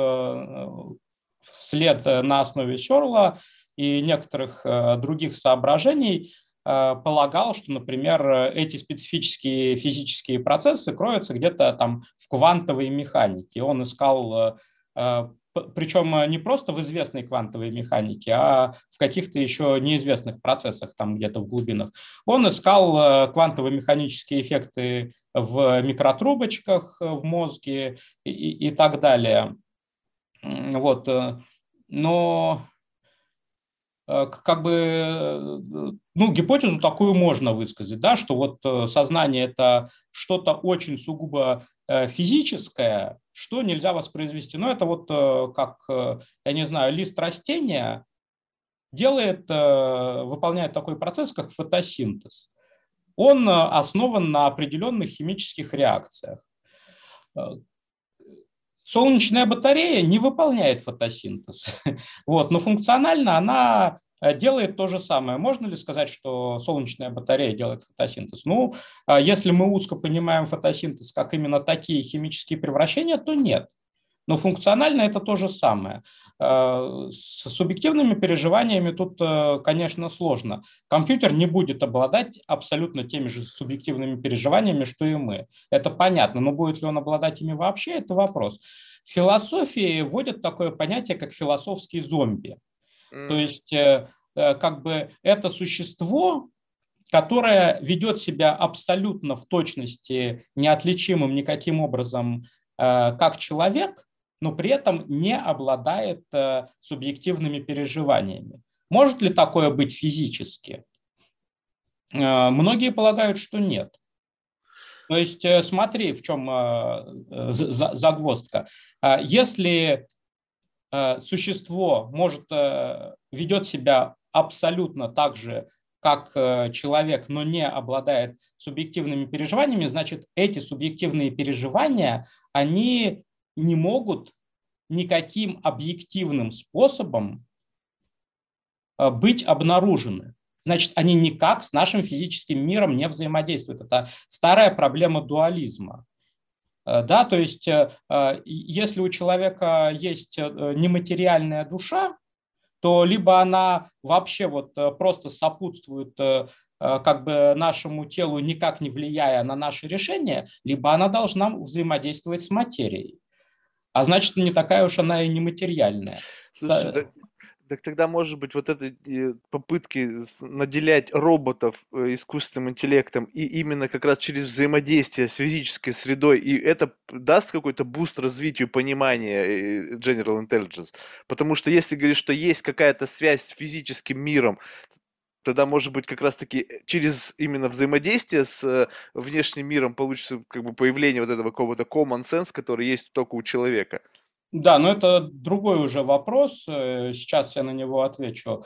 вслед на основе Сёрла и некоторых других соображений – Э, полагал, что, например, эти специфические физические процессы кроются где-то там в квантовой механике. Он искал, э, э, причем не просто в известной квантовой механике, а в каких-то еще неизвестных процессах там где-то в глубинах. Он искал квантово-механические эффекты в микротрубочках в мозге и, и так далее. Вот. Но Э, как бы, э, ну, гипотезу такую можно высказать, да, что вот э, сознание – это что-то очень сугубо физическое, что нельзя воспроизвести. Ну, это вот как, я не знаю, лист растения делает, выполняет такой процесс, как фотосинтез. Он основан на определенных химических реакциях. Солнечная батарея не выполняет фотосинтез, вот, но функционально она э, делает то же самое. Можно ли сказать, что солнечная батарея делает фотосинтез? Ну, а если мы узко понимаем фотосинтез как именно такие химические превращения, то нет. Но функционально это то же самое. С субъективными переживаниями тут, конечно, сложно. Компьютер не будет обладать абсолютно теми же субъективными переживаниями, что и мы. Это понятно, но будет ли он обладать ими вообще, это вопрос. В философии вводят такое понятие, как философский зомби. Mm. То есть как бы это существо, которая ведет себя абсолютно в точности неотличимым никаким образом э, как человек, но при этом не обладает э, субъективными переживаниями. Может ли такое быть физически? Э, многие полагают, что нет. То есть смотри, в чем загвоздка. Если существо может, ведет себя абсолютно так же, как э, человек, но не обладает субъективными переживаниями, значит, эти субъективные переживания, они не могут никаким объективным способом э, быть обнаружены. Значит, они никак с нашим физическим миром не взаимодействуют. Это старая проблема дуализма. Э, да, то есть, если у человека есть нематериальная душа, то либо она вообще вот э, просто сопутствует э, э, как бы нашему телу, никак не влияя на наши решения, либо она должна взаимодействовать с материей. А значит, не такая уж она и нематериальная. Слушай, да, так тогда, может быть, вот это попытки наделять роботов э, искусственным интеллектом и именно как раз через взаимодействие с физической средой, и это даст какой-то буст развитию понимания э, General Intelligence. Потому что если говорить, что есть какая-то связь с физическим миром, тогда, может быть, как раз-таки э, через именно взаимодействие с внешним миром получится как бы появление вот этого какого-то common sense, который есть только у человека. Да, но это другой уже вопрос. Э, сейчас я на него отвечу.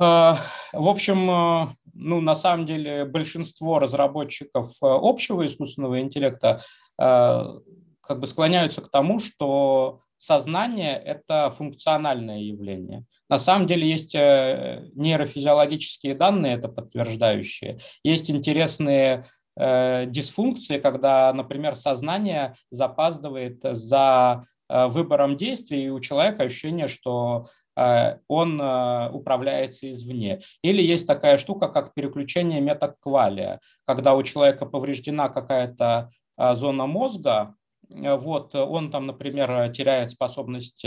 Э, в общем, э, ну, на самом деле большинство разработчиков общего искусственного интеллекта как бы склоняются к тому, что сознание – это функциональное явление. На самом деле есть нейрофизиологические данные, это подтверждающие. Есть интересные дисфункции, когда, например, сознание запаздывает за Э, выбором действий, и у человека ощущение, что э, он э, управляется извне. Или есть такая штука, как переключение метаквалия, когда у человека повреждена какая-то зона мозга, вот он там, например, теряет способность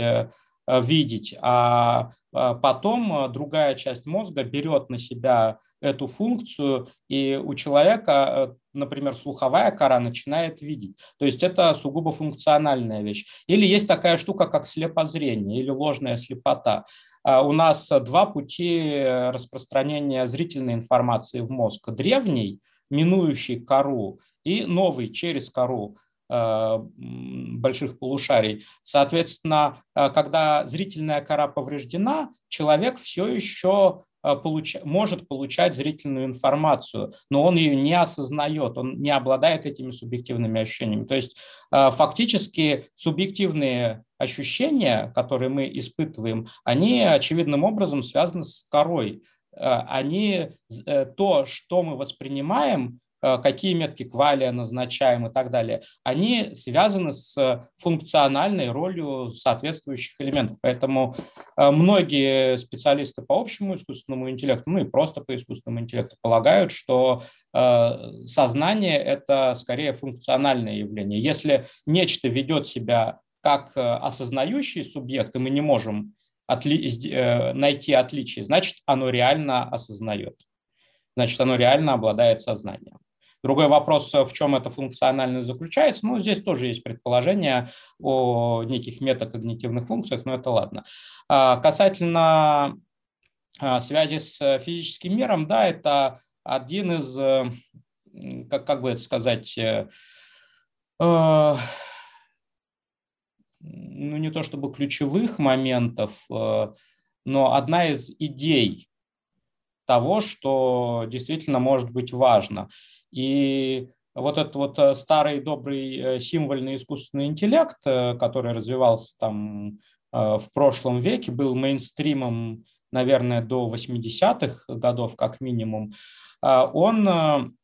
видеть, а потом другая часть мозга берет на себя эту функцию, и у человека, э, например, слуховая кора начинает видеть. То есть это сугубо функциональная вещь. Или есть такая штука, как слепозрение или ложная слепота. А у нас два пути распространения зрительной информации в мозг. Древний, минующий кору, и новый, через кору э, больших полушарий. Соответственно, э, когда зрительная кора повреждена, человек все еще Э, получ... может получать зрительную информацию, но он ее не осознает, он не обладает этими субъективными ощущениями. То есть э, фактически субъективные ощущения, которые мы испытываем, они очевидным образом связаны с корой. Э, они то, что мы воспринимаем, Э, какие метки квалия назначаем и так далее, они связаны с функциональной ролью соответствующих элементов. Поэтому э, многие специалисты по общему искусственному интеллекту, ну и просто по искусственному интеллекту полагают, что э, сознание – это скорее функциональное явление. Если нечто ведет себя как осознающий субъект, и мы не можем отли- найти отличие, значит, оно реально осознает. Значит, оно реально обладает сознанием. Другой вопрос, в чем эта функциональность заключается. Ну, здесь тоже есть предположение о неких метакогнитивных функциях, но это ладно. А, касательно а, связи с физическим миром, да, это один из, э, как, как бы это сказать, э, э, ну не то чтобы ключевых моментов, но одна из идей того, что действительно может быть важно. И вот этот вот э, старый добрый э, символьный искусственный интеллект, э, который развивался там в прошлом веке, был мейнстримом, наверное, до 80-х годов как минимум, он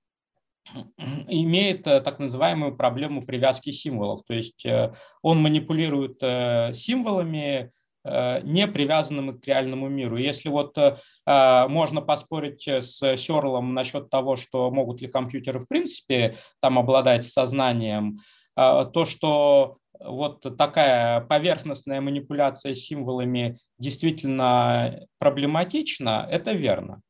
имеет так называемую проблему привязки символов. То есть он манипулирует символами, не привязанными к реальному миру. Если вот можно поспорить с Серлом насчет того, что могут ли компьютеры в принципе там обладать сознанием, то, что вот такая поверхностная манипуляция символами действительно проблематична, это верно.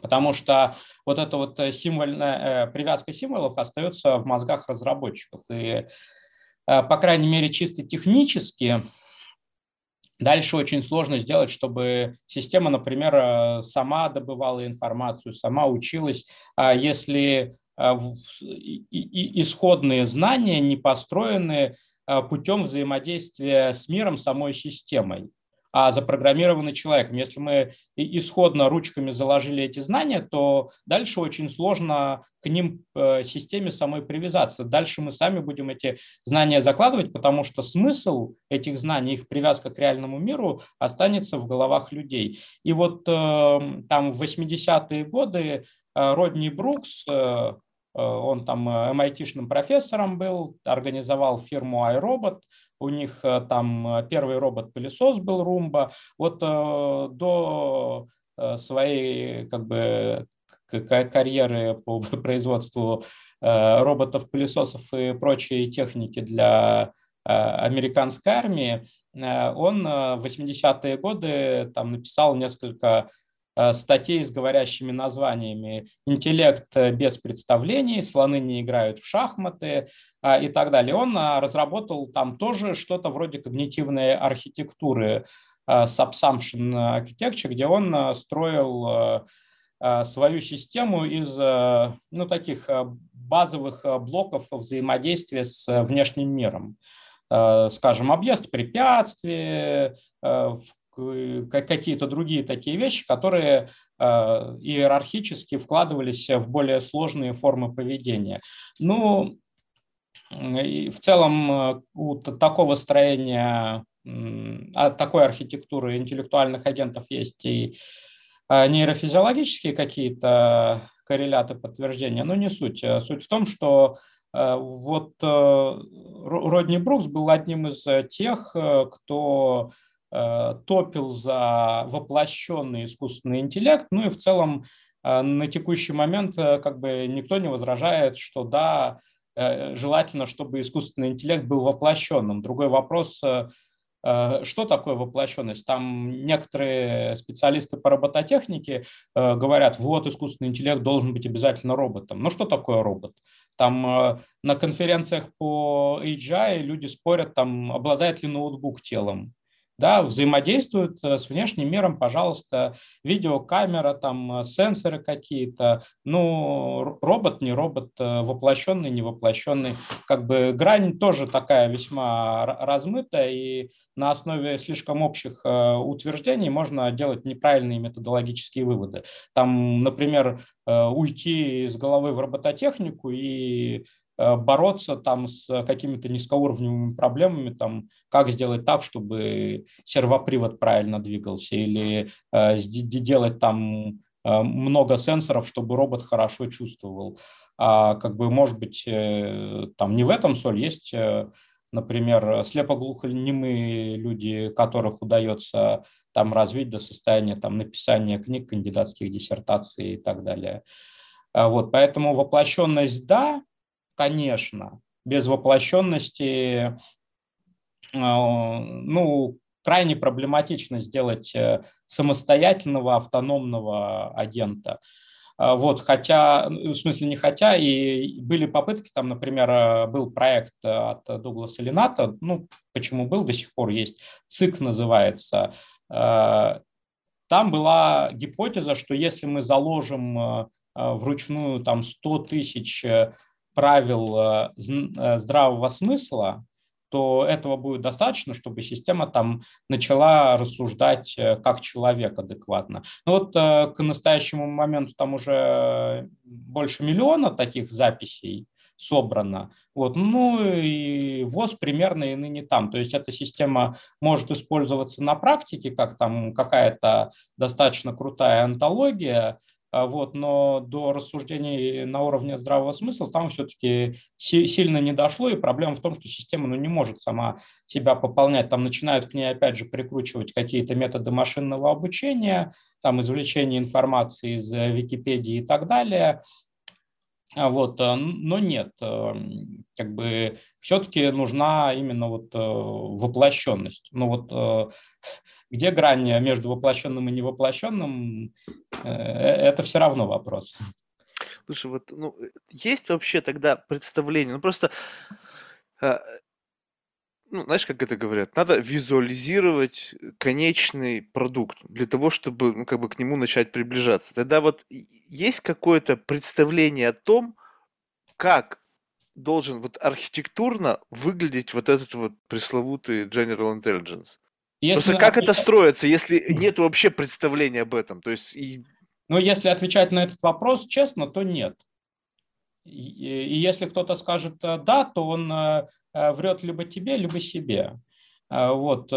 Потому что вот эта вот символьная э, привязка символов остается в мозгах разработчиков. И, э, по крайней мере, чисто технически Дальше очень сложно сделать, чтобы система, например, э, сама добывала информацию, сама училась. А если исходные знания не построены Э, путем взаимодействия с миром самой системой, а запрограммированы человеком. Если мы исходно ручками заложили эти знания, то дальше очень сложно к ним э, системе самой привязаться. Дальше мы сами будем эти знания закладывать, потому что смысл этих знаний, их привязка к реальному миру останется в головах людей. И вот э, там в 80-е годы Родни Брукс, Э, он там MIT-шным э, профессором был, организовал фирму iRobot, у них э, там первый робот-пылесос был Roomba. Вот до своей как бы карьеры по производству роботов-пылесосов и прочей техники для американской армии, он в 80-е годы там написал несколько Э, статей с говорящими названиями «Интеллект без представлений», «Слоны не играют в шахматы» э, и так далее. Он э, разработал там тоже что-то вроде когнитивной архитектуры Subsumption Architecture, где он строил свою систему из ну, таких базовых блоков взаимодействия с внешним миром. Скажем, объезд препятствий, какие-то другие такие вещи, которые э, иерархически вкладывались в более сложные формы поведения. Ну, и в целом э, у такого строения, такой архитектуры интеллектуальных агентов есть и э, нейрофизиологические какие-то корреляты подтверждения, но не суть. Суть в том, что вот Родни Брукс был одним из тех, кто Э, топил за воплощенный искусственный интеллект. Ну и в целом э, на текущий момент э, как бы никто не возражает, что да, желательно, чтобы искусственный интеллект был воплощенным. Другой вопрос, что такое воплощенность? Там некоторые специалисты по робототехнике говорят, вот искусственный интеллект должен быть обязательно роботом. Но что такое робот? Там на конференциях по AGI люди спорят, там, обладает ли ноутбук телом да, взаимодействуют э, с внешним миром, пожалуйста, видеокамера, там, э, сенсоры какие-то, ну, робот, не робот, э, воплощенный, не воплощенный, как бы грань тоже такая весьма размытая, и на основе слишком общих утверждений можно делать неправильные методологические выводы. Там, например, уйти из головы в робототехнику и бороться там с какими-то низкоуровневыми проблемами, там, как сделать так, чтобы сервопривод правильно двигался, или э, делать там э, много сенсоров, чтобы робот хорошо чувствовал. А как бы, может быть, э, там не в этом соль, есть, э, например, слепоглухонемые люди, которых удается там развить до состояния там, написания книг, кандидатских диссертаций и так далее. А вот, поэтому воплощенность – да, конечно, без воплощенности а, ну, крайне проблематично сделать э, самостоятельного автономного агента. А, вот, хотя, ну, в смысле не хотя, и были попытки, там, например, э, был проект от Дугласа Лената, ну, почему был, до сих пор есть, ЦИК называется. Там была гипотеза, что если мы заложим э, вручную там 100 тысяч правил э, э, здравого смысла, то этого будет достаточно, чтобы система там начала рассуждать э, как человек адекватно. Ну вот к настоящему моменту там уже больше миллиона таких записей собрано. Вот. Ну и ВОЗ примерно и ныне там. То есть эта система может использоваться на практике, как там какая-то достаточно крутая антология, вот, но до рассуждений на уровне здравого смысла там все-таки сильно не дошло, и проблема в том, что система ну, не может сама себя пополнять. Там начинают к ней, опять же, прикручивать какие-то методы машинного обучения, там извлечение информации из э, Википедии и так далее. А вот, э, но нет, э, как бы все-таки нужна именно вот воплощенность. Ну вот где грань между воплощенным и невоплощенным, э, это все равно вопрос. Слушай, вот, ну, есть вообще тогда представление, ну, просто, э, ну, знаешь, как это говорят, надо визуализировать конечный продукт для того, чтобы, ну, как бы к нему начать приближаться. Тогда вот есть какое-то представление о том, как должен вот архитектурно выглядеть вот этот вот пресловутый General Intelligence? Если Просто как это строится, если нет вообще представления об этом? То есть и... Ну, если отвечать на этот вопрос честно, то нет. И, если кто-то скажет э, да, то он э, э, врет либо тебе, либо себе. Вот.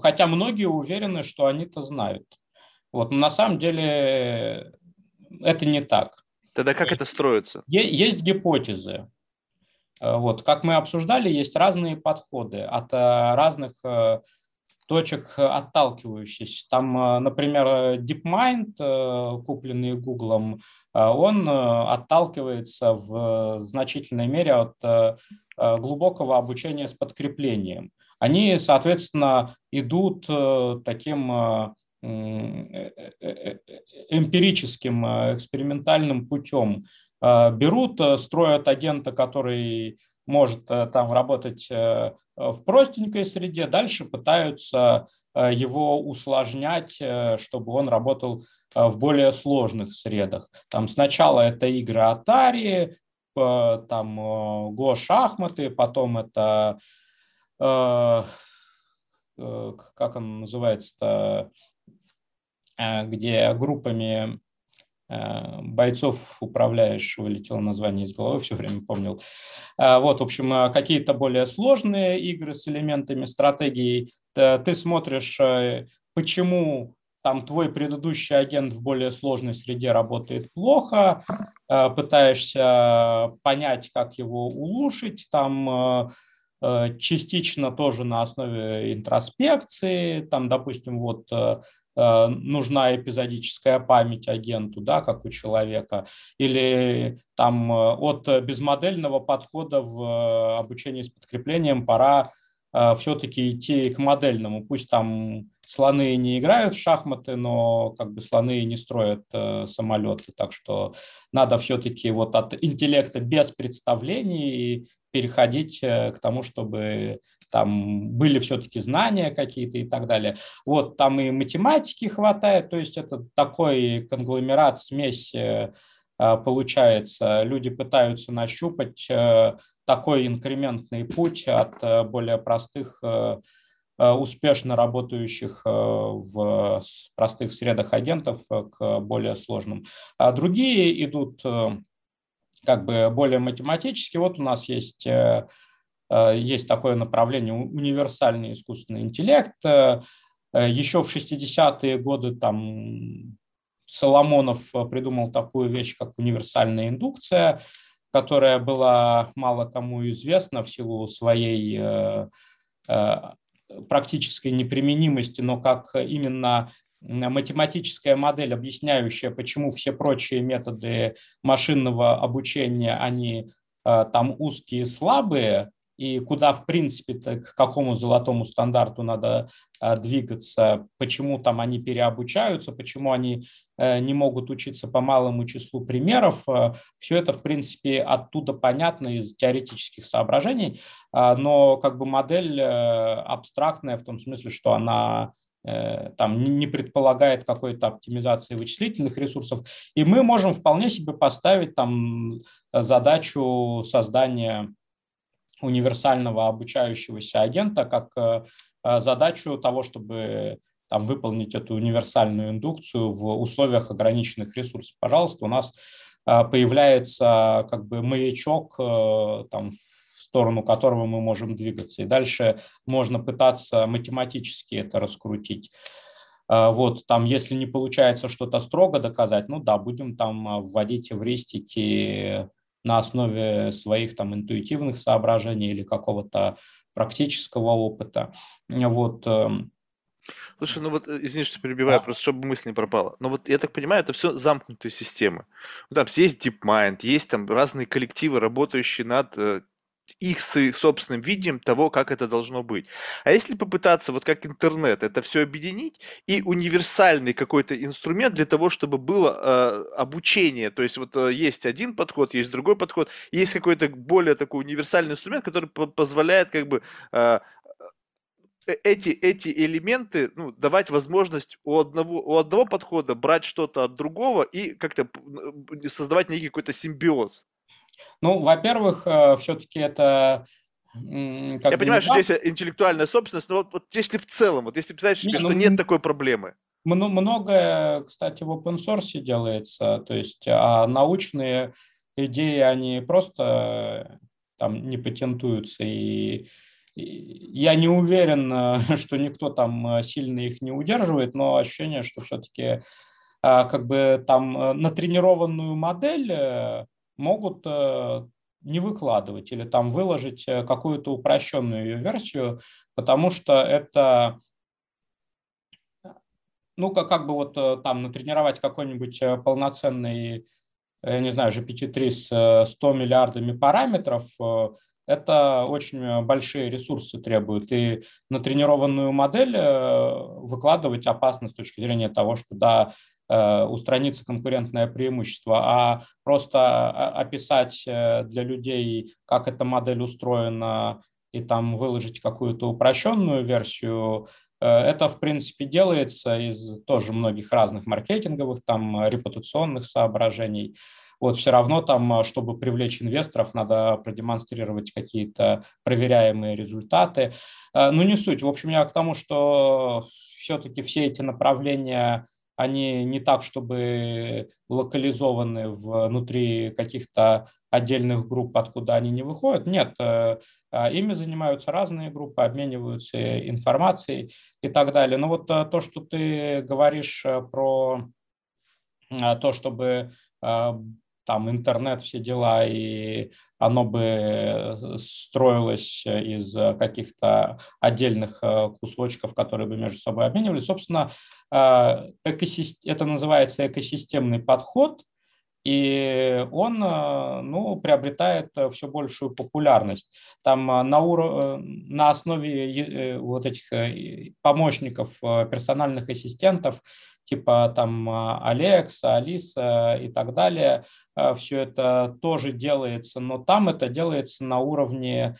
Хотя многие уверены, что они-то знают. Вот. Но на самом деле это не так. Тогда как это строится? Есть гипотезы. Вот. Как мы обсуждали, есть разные подходы от разных точек отталкивающихся. Там, например, DeepMind, купленный Google, он отталкивается в значительной мере от глубокого обучения с подкреплением. Они, соответственно, идут таким эмпирическим, экспериментальным путем. Берут, строят агента, который может э, там работать э, в простенькой среде, дальше пытаются э, его усложнять, чтобы он работал в более сложных средах. Там сначала это игры Atari, там Go шахматы, потом это как он называется-то, где группами Э, бойцов управляешь, вылетело название из головы, все время помнил. Э, вот, в общем, э, какие-то более сложные игры с элементами стратегии. Ты смотришь, почему там твой предыдущий агент в более сложной среде работает плохо, пытаешься понять, как его улучшить, там частично тоже на основе интроспекции, там, допустим, вот Э, нужна эпизодическая память агенту, да, как у человека, или там э, от безмодельного подхода в э, обучении с подкреплением пора все-таки идти к модельному. Пусть там слоны не играют в шахматы, но как бы слоны не строят самолеты, так что надо все-таки вот от интеллекта без представлений переходить к тому, чтобы там были все-таки знания какие-то и так далее. Вот там и математики хватает, то есть это такой конгломерат, смесь э, э, получается. Люди пытаются нащупать э, такой инкрементный путь от более простых успешно работающих в простых средах агентов к более сложным. А другие идут как бы более математически. Вот у нас есть Э, есть такое направление универсальный искусственный интеллект. Э, еще в 60-е годы там Соломонов придумал такую вещь, как универсальная индукция, которая была мало кому известна в силу своей э, практической неприменимости, но как именно математическая модель, объясняющая, почему все прочие методы машинного обучения, они там узкие и слабые, и куда, в принципе, к какому золотому стандарту надо а, двигаться, почему там они переобучаются, почему они э, не могут учиться по малому числу примеров. Э, Все это, в принципе, оттуда понятно из теоретических соображений, а, но как бы модель э, абстрактная в том смысле, что она там не предполагает какой-то оптимизации вычислительных ресурсов, и мы можем вполне себе поставить там задачу создания универсального обучающегося агента как э, э, задачу того, чтобы там, выполнить эту универсальную индукцию в условиях ограниченных ресурсов. Пожалуйста, у нас э, появляется как бы маячок, там, в сторону которого мы можем двигаться. И дальше можно пытаться математически это раскрутить. Вот, там, если не получается что-то строго доказать, ну да, будем там вводить эвристики на основе своих там интуитивных соображений или какого-то практического опыта. Вот, эм, Слушай, ну вот, э, извини, что перебиваю, да. просто чтобы мысль не пропала. Но вот я так понимаю, это все замкнутые системы. Ну, там есть DeepMind, есть там разные коллективы, работающие над их собственным видением того, как это должно быть. А если попытаться, вот как интернет, это все объединить и универсальный какой-то инструмент для того, чтобы было э, обучение, то есть вот э, есть один подход, есть другой подход, есть какой-то более такой универсальный инструмент, который по позволяет как бы э, Э, эти, эти элементы, ну, давать возможность у одного, у одного подхода брать что-то от другого и как-то создавать некий какой-то симбиоз. Ну, во-первых, э, все-таки это как Я понимаю, что здесь интеллектуальная собственность, но вот, вот если в целом, вот если представить себе, не, что ну, нет такой проблемы. Многое, кстати, в open source делается, то есть а научные идеи, они просто там не патентуются, и я не уверен, э, что никто там э, сильно их не удерживает, но ощущение, что все-таки э, как бы там натренированную модель могут не выкладывать или там выложить какую-то упрощенную ее версию, потому что это ну, как, как бы вот там натренировать какой-нибудь полноценный, я не знаю, GPT-3 с 100 миллиардами параметров, это очень э, большие ресурсы требует. И на тренированную модель э, выкладывать опасно с точки зрения того, что да, э, устранится конкурентное преимущество, а просто описать для людей, как эта модель устроена, и там выложить какую-то упрощенную версию, это, в принципе, делается из тоже многих разных маркетинговых, там, репутационных соображений. Вот все равно там, а, чтобы привлечь инвесторов, надо продемонстрировать какие-то проверяемые результаты. А, ну, не суть. В общем, я к тому, что все-таки все эти направления они не так, чтобы локализованы внутри каких-то отдельных групп, откуда они не выходят. Нет, э, а, ими занимаются разные группы, обмениваются информацией и так далее. Но вот э, то, что ты говоришь э, про то, чтобы там интернет, все дела, и оно бы э, строилось из каких-то отдельных э, кусочков, которые бы между собой обменивались. Собственно, э, это называется экосистемный подход, и он ну, приобретает все большую популярность. Там на, ур... на основе вот этих помощников, персональных ассистентов типа там Алекса, Алиса и так далее. А, Все это тоже делается, но там это делается на уровне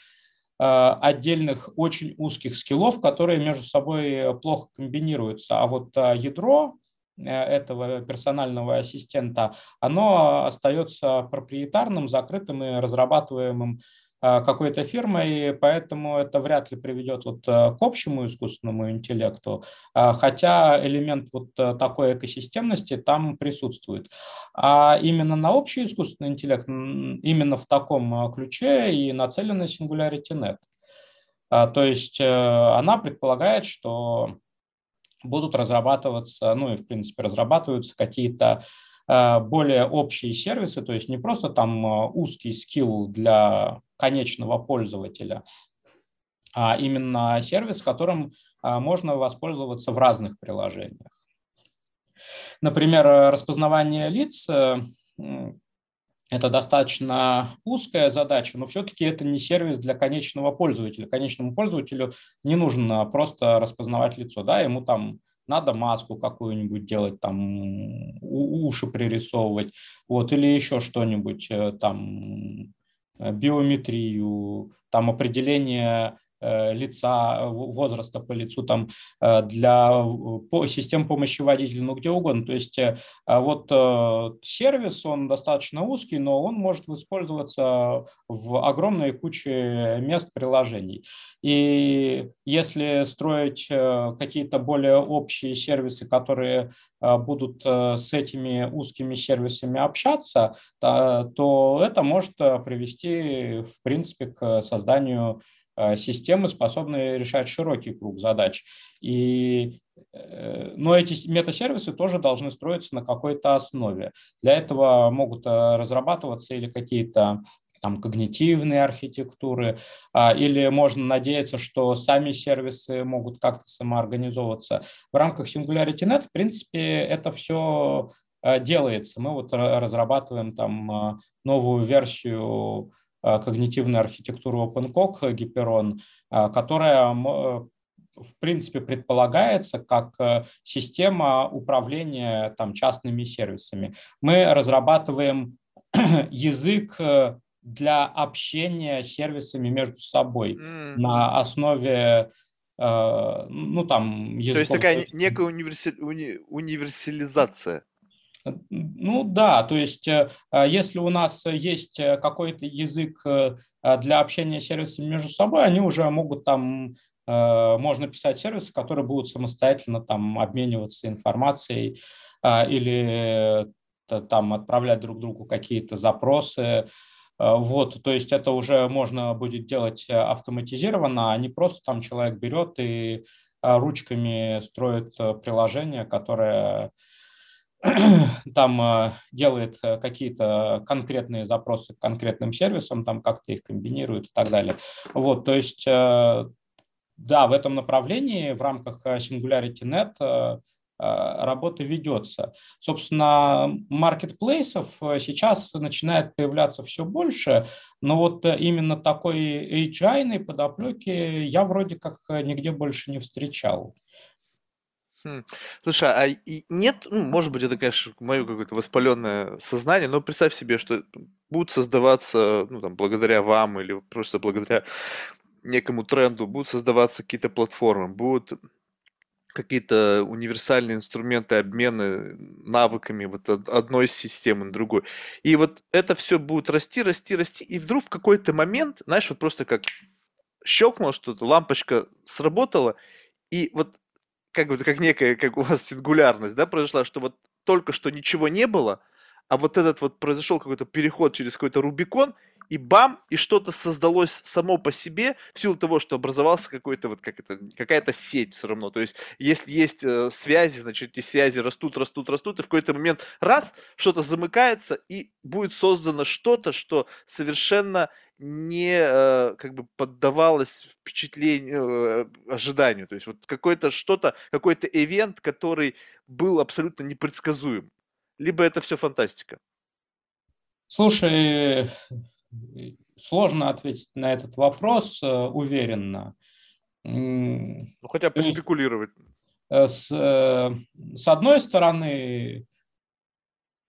а, отдельных очень узких скиллов, которые между собой плохо комбинируются. А вот а, ядро э, этого персонального ассистента, оно остается проприетарным, закрытым и разрабатываемым а, какой-то фирмой, поэтому это вряд ли приведет вот э, к общему искусственному интеллекту, а, хотя элемент вот э, такой экосистемности там присутствует. А именно на общий искусственный интеллект, именно в таком э, ключе и нацелена SingularityNet. А, то есть она предполагает, что будут разрабатываться, ну и в принципе разрабатываются какие-то более общие сервисы, то есть не просто там узкий скилл для конечного пользователя, а именно сервис, которым а, можно воспользоваться в разных приложениях. Например, распознавание лиц э, это достаточно узкая задача, но все-таки это не сервис для конечного пользователя. Конечному пользователю не нужно просто распознавать лицо, да, ему там надо маску какую-нибудь делать, там уши пририсовывать, вот, или еще что-нибудь э, там Э, биометрию, там определение лица, возраста по лицу, там, э, для систем помощи водителю, ну, где угодно. То есть э, вот сервис, он достаточно узкий, но он может использоваться в огромной куче мест приложений. И если строить какие-то более общие сервисы, которые будут с этими узкими сервисами общаться, то это может привести, в принципе, к созданию системы, способные решать широкий круг задач. И, но эти метасервисы тоже должны строиться на какой-то основе. Для этого могут разрабатываться или какие-то там, когнитивные архитектуры, а, или можно надеяться, что сами сервисы могут как-то самоорганизовываться. В рамках SingularityNet, в принципе, это все делается. Мы вот разрабатываем там новую версию когнитивной архитектуры OpenCog Hyperon, которая в принципе предполагается как система управления там, частными сервисами. Мы разрабатываем язык для общения сервисами между собой mm. на основе э, ну там языков. То есть такая некая универси... уни... универсализация. Ну да, то есть э, если у нас есть какой-то язык э, для общения сервисами между собой, они уже могут там можно писать сервисы, которые будут самостоятельно там обмениваться информацией или там отправлять друг другу какие-то запросы. Э, вот, то есть это уже можно будет делать э, автоматизированно, а не просто там человек берет и э, ручками строит приложение, которое там делает какие-то конкретные запросы к конкретным сервисам, там как-то их комбинирует и так далее. Вот, то есть, да, в этом направлении в рамках SingularityNet Э, работа ведется. Собственно, маркетплейсов э, сейчас начинает появляться все больше, но вот э, именно такой HI подоплеки я вроде как нигде больше не встречал. Хм. Слушай, а и нет, ну, может быть, это, конечно, мое какое-то воспаленное сознание, но представь себе, что будут создаваться, ну, там, благодаря вам или просто благодаря некому тренду, будут создаваться какие-то платформы, будут какие-то универсальные инструменты обмена навыками вот от одной системы на другую. И вот это все будет расти, расти, расти, и вдруг в какой-то момент, знаешь, вот просто как щелкнуло что-то, лампочка сработала, и вот как, вот, как некая, как у вас сингулярность, да, произошла, что вот только что ничего не было, а вот этот вот произошел какой-то переход через какой-то Рубикон, и бам, и что-то создалось само по себе в силу того, что образовался какой-то вот как это, какая-то сеть все равно. То есть, если есть э, связи, значит, эти связи растут, растут, растут, и в какой-то момент раз, что-то замыкается, и будет создано что-то, что совершенно не э, как бы поддавалось впечатлению, э, ожиданию. То есть вот какое-то что-то, какой-то ивент, который был абсолютно непредсказуем. Либо это все фантастика. Слушай, сложно ответить на этот вопрос э, уверенно. Ну, хотя бы спекулировать. С, с одной стороны,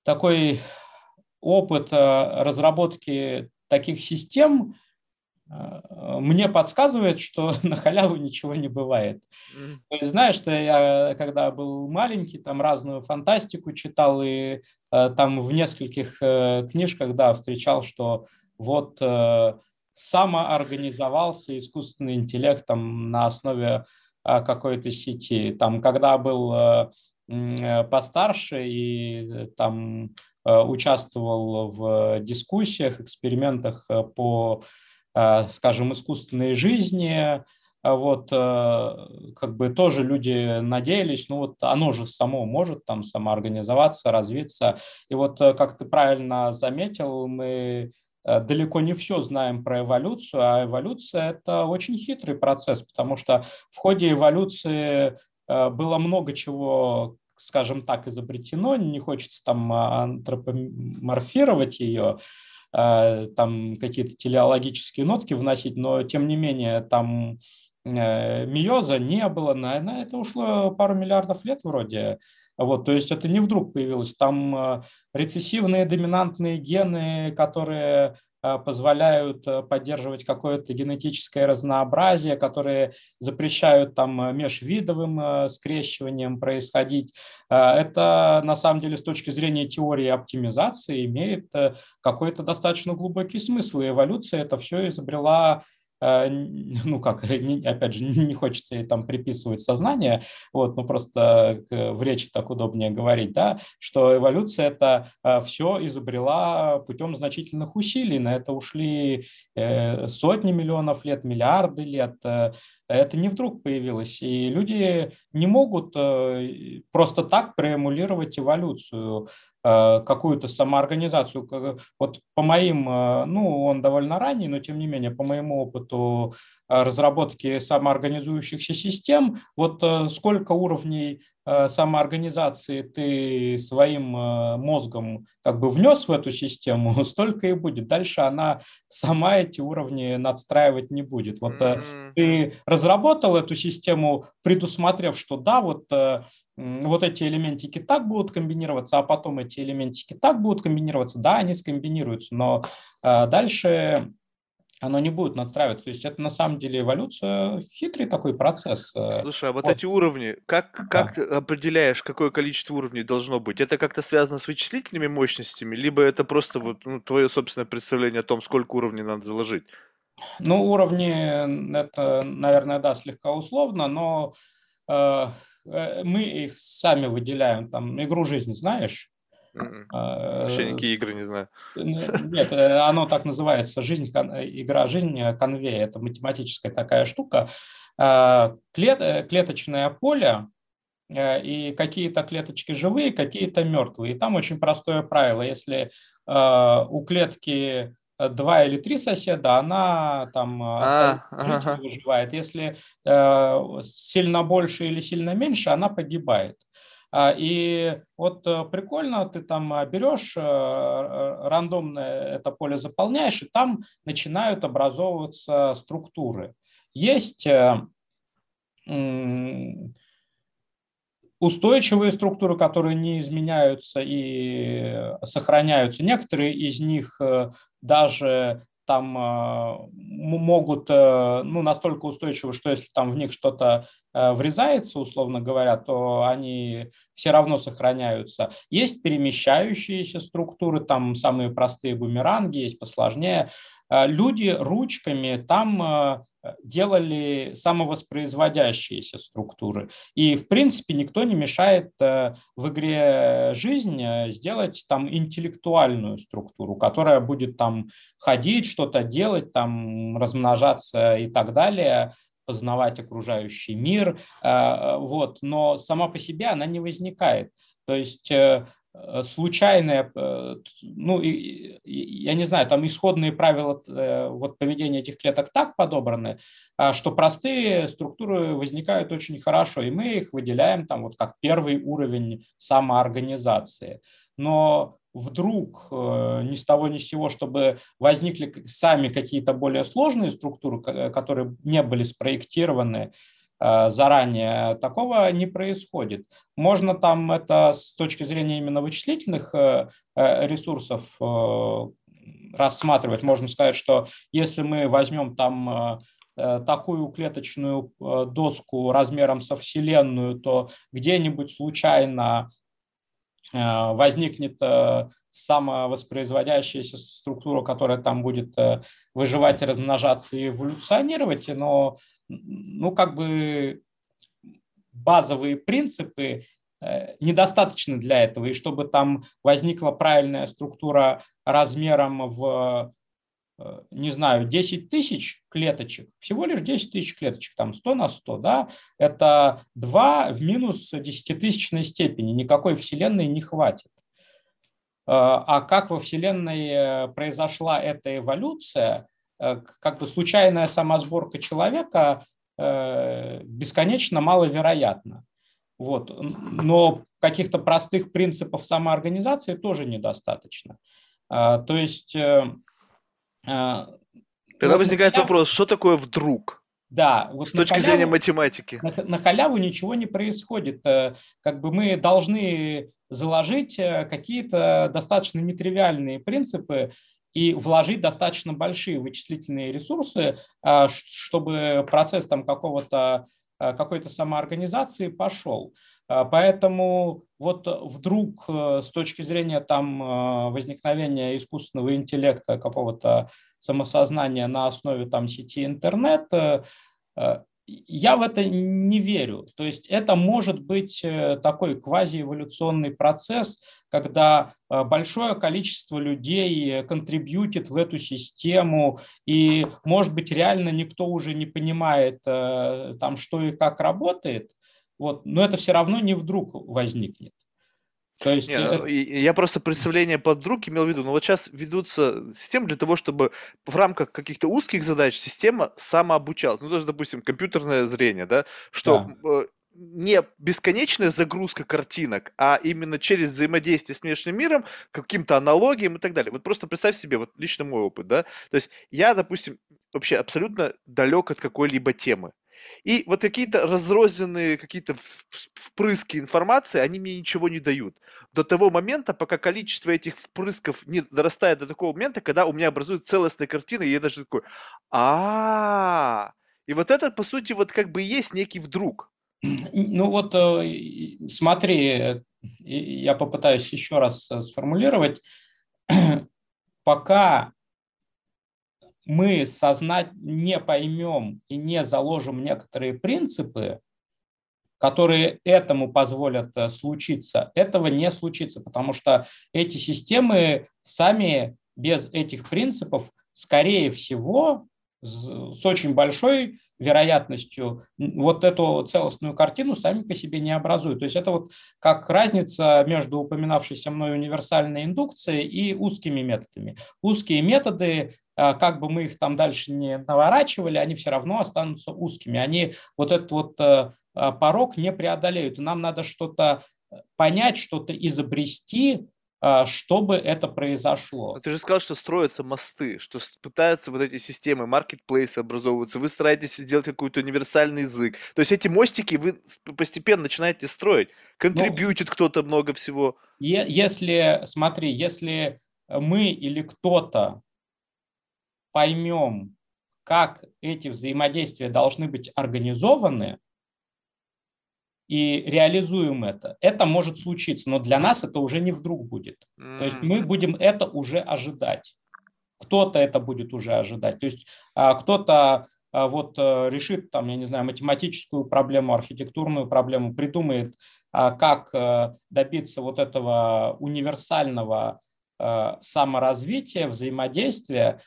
такой опыт разработки таких систем мне подсказывает, что на халяву ничего не бывает. То есть, знаешь, что я, когда был маленький, там разную фантастику читал и там в нескольких книжках, да, встречал, что вот э, самоорганизовался искусственный интеллект там, на основе э, какой-то сети. Там, когда был э, э постарше и э, там э, участвовал в дискуссиях, экспериментах э, по, э, скажем, искусственной жизни, вот, как бы тоже люди надеялись, ну вот оно же само может там самоорганизоваться, развиться. И вот, как ты правильно заметил, мы Э, далеко не все знаем про эволюцию, а эволюция – это очень хитрый процесс, потому что в ходе эволюции э, было много чего, скажем так, изобретено, не хочется там антропоморфировать ее, э, там какие-то телеологические нотки вносить, но тем не менее там миоза не было, на, на это ушло пару миллиардов лет вроде, вот, то есть это не вдруг появилось. Там э, рецессивные доминантные гены, которые э, позволяют э, поддерживать какое-то генетическое разнообразие, которые запрещают там межвидовым скрещиванием происходить. Это на самом деле с точки зрения теории оптимизации имеет какой-то достаточно глубокий смысл. И эволюция это все изобрела Э, ну как, опять же, не хочется там приписывать сознание, вот, но просто в речи так удобнее говорить, да, что эволюция это э, все изобрела путем значительных усилий, на это ушли э, сотни миллионов лет, миллиарды лет, это не вдруг появилось, и люди не могут просто так проэмулировать эволюцию. Э, какую-то самоорганизацию. Вот по моим, э, ну, он довольно ранний, но тем не менее, по моему опыту э, разработки самоорганизующихся систем, вот сколько уровней самоорганизации ты своим мозгом как бы внес в эту систему, столько и будет. Дальше она сама эти уровни надстраивать не будет. Вот mm-hmm. ты разработал эту систему, предусмотрев, что да, вот вот эти элементики так будут комбинироваться, а потом эти элементики так будут комбинироваться, да, они скомбинируются, но э, дальше оно не будет надстраиваться. То есть это на самом деле эволюция, хитрый такой процесс. Э. Слушай, а вот, вот. эти уровни, как, как да. ты определяешь, какое количество уровней должно быть? Это как-то связано с вычислительными мощностями, либо это просто вот, ну, твое собственное представление о том, сколько уровней надо заложить? Ну, уровни, это, наверное, да, слегка условно, но Э, мы их сами выделяем. Там игру жизни знаешь? Вообще никакие игры не знаю. Нет, э, оно так называется. Жизнь, игра жизнь э, конвей. Это математическая такая штука. Клет, клеточное поле и какие-то клеточки живые, какие-то мертвые. И там очень простое правило. Если у клетки Э, два или три соседа, она там э, а, ага. выживает. Если э, сильно больше или сильно меньше, она погибает. А, и вот э, прикольно, ты там берешь, рандомно это поле заполняешь, и там начинают образовываться структуры. Есть устойчивые структуры, которые не изменяются и сохраняются. Некоторые из них э, даже там э, могут э, ну, настолько устойчивы, что если там в них что-то врезается, условно говоря, то они все равно сохраняются. Есть перемещающиеся структуры, там самые простые бумеранги, есть посложнее. Люди ручками там делали самовоспроизводящиеся структуры. И, в принципе, никто не мешает э, в игре «Жизнь» сделать там интеллектуальную структуру, которая будет там ходить, что-то делать, там размножаться и так далее, познавать окружающий мир. Вот. Но сама по себе она не возникает. То есть Э, случайное, э, ну, я не знаю, там исходные правила э, вот, поведения этих клеток так подобраны, а, что простые структуры возникают очень хорошо, и мы их выделяем там вот как первый уровень самоорганизации. Но вдруг ни с того ни с сего, чтобы возникли сами какие-то более сложные структуры, которые не были спроектированы, Э, заранее. Такого не происходит. Можно там это с точки зрения именно вычислительных э, э, ресурсов рассматривать. Можно сказать, что если мы возьмем там такую клеточную доску размером со Вселенную, то где-нибудь случайно возникнет самовоспроизводящаяся структура, которая там будет выживать, размножаться и эволюционировать, но ну, как бы базовые принципы э, недостаточно для этого, и чтобы там возникла правильная структура размером в, э, не знаю, 10 тысяч клеточек, всего лишь 10 тысяч клеточек, там 100 на 100, да, это 2 в минус десятитысячной степени, никакой Вселенной не хватит. Э, а как во Вселенной произошла эта эволюция, Э, как бы случайная самосборка человека э, бесконечно маловероятна. Вот. Но каких-то простых принципов самоорганизации тоже недостаточно. То есть... Э, Тогда возникает халяв... вопрос, что такое вдруг? Да, вот с точки халяву, зрения математики. На, на халяву ничего не происходит. Как бы мы должны заложить какие-то достаточно нетривиальные принципы, и вложить достаточно большие вычислительные ресурсы, а, чтобы процесс там какого-то какой-то самоорганизации пошел. Поэтому вот вдруг с точки зрения там возникновения искусственного интеллекта, какого-то самосознания на основе там сети интернет, я в это не верю. То есть это может быть э, такой квазиэволюционный процесс, когда э, большое количество людей контрибьютит в эту систему, и, может быть, реально никто уже не понимает, э, там, что и как работает, вот, но это все равно не вдруг возникнет. То есть... Не, это... Я просто представление под друг имел в виду, но вот сейчас ведутся системы для того, чтобы в рамках каких-то узких задач система самообучалась. Ну, даже, допустим, компьютерное зрение, да, что да. Не бесконечная загрузка картинок, а именно через взаимодействие с внешним миром, каким-то аналогиям и так далее. Вот просто представь себе, вот лично мой опыт, да, то есть я, допустим, вообще абсолютно далек от какой-либо темы. И вот какие-то разрозненные, какие-то впрыски информации, они мне ничего не дают. До того момента, пока количество этих впрысков не дорастает до такого момента, когда у меня образуется целостная картина, и я даже такой, а И вот это, по сути, вот как бы есть некий вдруг. Ну вот э, смотри, я попытаюсь еще раз э, сформулировать. Пока мы сознать не поймем и не заложим некоторые принципы, которые этому позволят э, случиться, этого не случится, потому что эти системы сами без этих принципов, скорее всего, с очень большой вероятностью вот эту целостную картину сами по себе не образуют. То есть это вот как разница между упоминавшейся мной универсальной индукцией и узкими методами. Узкие методы а, как бы мы их там дальше не наворачивали, они все равно останутся узкими. Они вот этот вот э, а, порог не преодолеют. И нам надо что-то понять, что-то изобрести, чтобы это произошло. Но ты же сказал, что строятся мосты, что пытаются вот эти системы, маркетплейсы образовываются, вы стараетесь сделать какой-то универсальный язык. То есть эти мостики вы постепенно начинаете строить. Контрибьютит ну, кто-то много всего. Если, смотри, если мы или кто-то поймем, как эти взаимодействия должны быть организованы, и реализуем это, это может случиться, но для нас это уже не вдруг будет. То есть мы будем это уже ожидать. Кто-то это будет уже ожидать. То есть а, кто-то а, вот э, решит, там, я не знаю, математическую проблему, архитектурную проблему, придумает, а, как э, добиться вот этого универсального э, саморазвития, взаимодействия,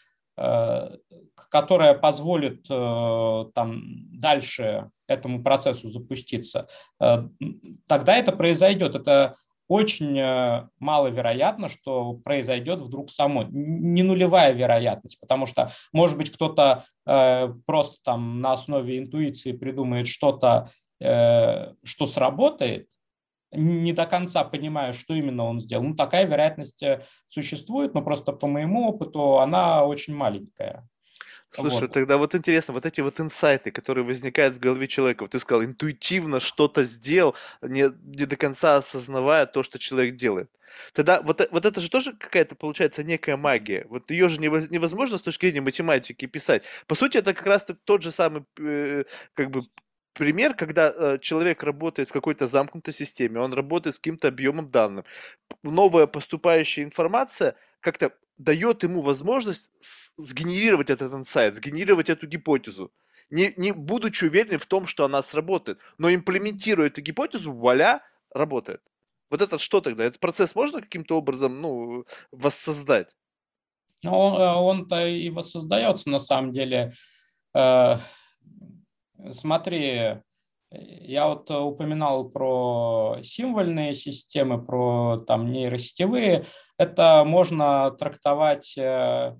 которая позволит э, там, дальше этому процессу запуститься, э, тогда это произойдет. Это очень маловероятно, что произойдет вдруг само. Не нулевая вероятность, потому что, может быть, кто-то просто там на основе интуиции придумает что-то, что сработает, не до конца понимаю, что именно он сделал. Ну, такая вероятность э, существует, но просто по моему опыту она очень маленькая. Слушай, вот. тогда вот интересно, вот эти вот инсайты, которые возникают в голове человека, вот ты сказал, интуитивно что-то сделал, не, не до конца осознавая то, что человек делает. Тогда вот, э, вот это же тоже какая-то, получается, некая магия. Вот ее же невозможно с точки зрения математики писать. По сути, это как раз тот же самый, э, как бы, пример, когда э, человек работает в какой-то замкнутой системе, он работает с каким-то объемом данных. Новая поступающая информация как-то дает ему возможность сгенерировать этот инсайт, сгенерировать эту гипотезу. Не, не будучи уверенным в том, что она сработает, но имплементируя эту гипотезу, вуаля, работает. Вот это что тогда? Этот процесс можно каким-то образом ну, воссоздать? Ну, он-то и воссоздается на самом деле. Э, Смотри, я вот упоминал про символьные системы, про там нейросетевые. Это можно трактовать э,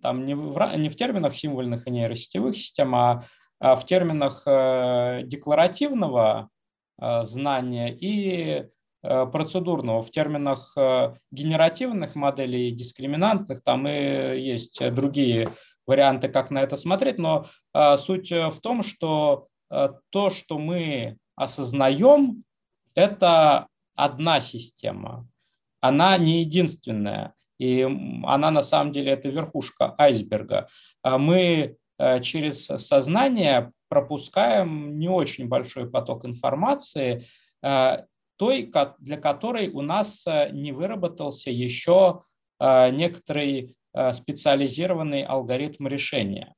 там не в, не в терминах символьных и нейросетевых систем, а, а в терминах э, декларативного э, знания и процедурного. В терминах генеративных моделей, дискриминантных, там и есть другие варианты, как на это смотреть, но а, суть э, в том, что а, то, что мы осознаем, это одна система, она не единственная, и она на самом деле это верхушка айсберга. А мы э, через сознание пропускаем не очень большой поток информации, той, для которой у нас не выработался еще некоторый специализированный алгоритм решения.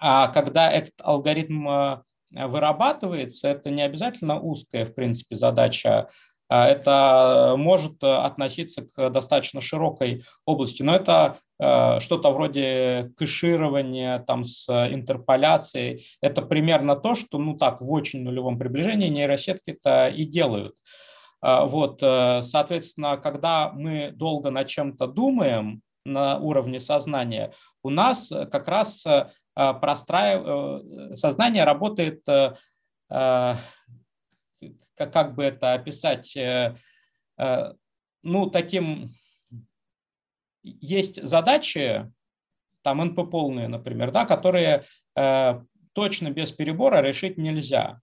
А когда этот алгоритм вырабатывается, это не обязательно узкая, в принципе, задача а, это может относиться к достаточно широкой области, но это а, что-то вроде кэширования там с интерполяцией. Это примерно то, что ну так в очень нулевом приближении нейросетки-то и делают. А, вот, э, соответственно, когда мы долго над чем-то думаем на уровне сознания, у нас как раз э, простраив... Э, сознание работает как, бы это описать, э, э, ну, таким, есть задачи, там НП полные, например, да, которые э, точно без перебора решить нельзя.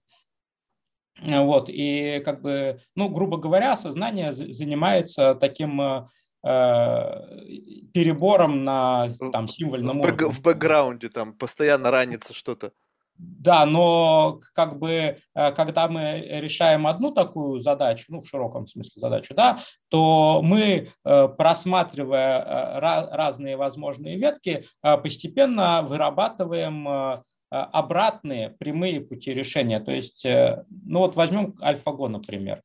Вот, и как бы, ну, грубо говоря, сознание занимается таким перебором на там символьном в, уровне. В бэкграунде там постоянно ранится что-то. Да, но как бы, э, когда мы решаем одну такую задачу, ну, в широком смысле задачу, да, то мы, э, просматривая э, разные возможные ветки, постепенно вырабатываем обратные прямые пути решения. То есть, ну вот возьмем AlphaGo, например.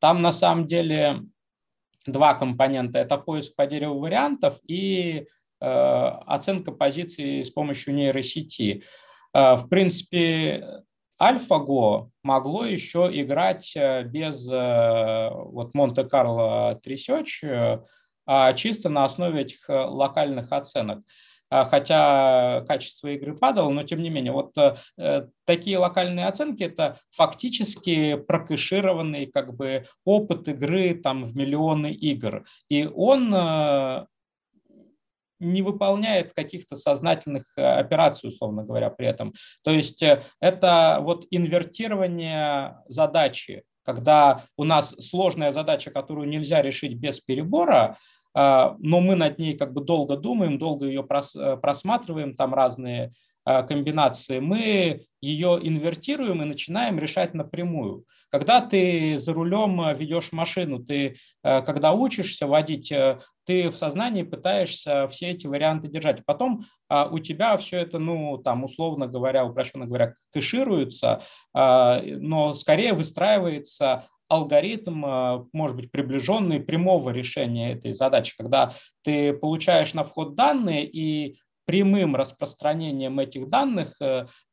Там на самом деле два компонента. Это поиск по дереву вариантов и оценка позиций с помощью нейросети. Э, в принципе, AlphaGo могло еще играть э, без э, вот Монте-Карло Research, а чисто на основе этих локальных оценок. Хотя качество игры падало, но тем не менее, вот такие локальные оценки – это фактически прокэшированный как бы опыт игры там, в миллионы игр. И он не выполняет каких-то сознательных э, операций, условно говоря, при этом. То есть э, это вот инвертирование задачи, когда у нас сложная задача, которую нельзя решить без перебора, э, но мы над ней как бы долго думаем, долго ее просматриваем, там разные комбинации, мы ее инвертируем и начинаем решать напрямую. Когда ты за рулем э, ведешь машину, ты, э, когда учишься водить, э, ты в сознании пытаешься все эти варианты держать. Потом а, у тебя все это, ну, там, условно говоря, упрощенно говоря, кэшируется, а, но скорее выстраивается алгоритм, может быть, приближенный прямого решения этой задачи, когда ты получаешь на вход данные и прямым распространением этих данных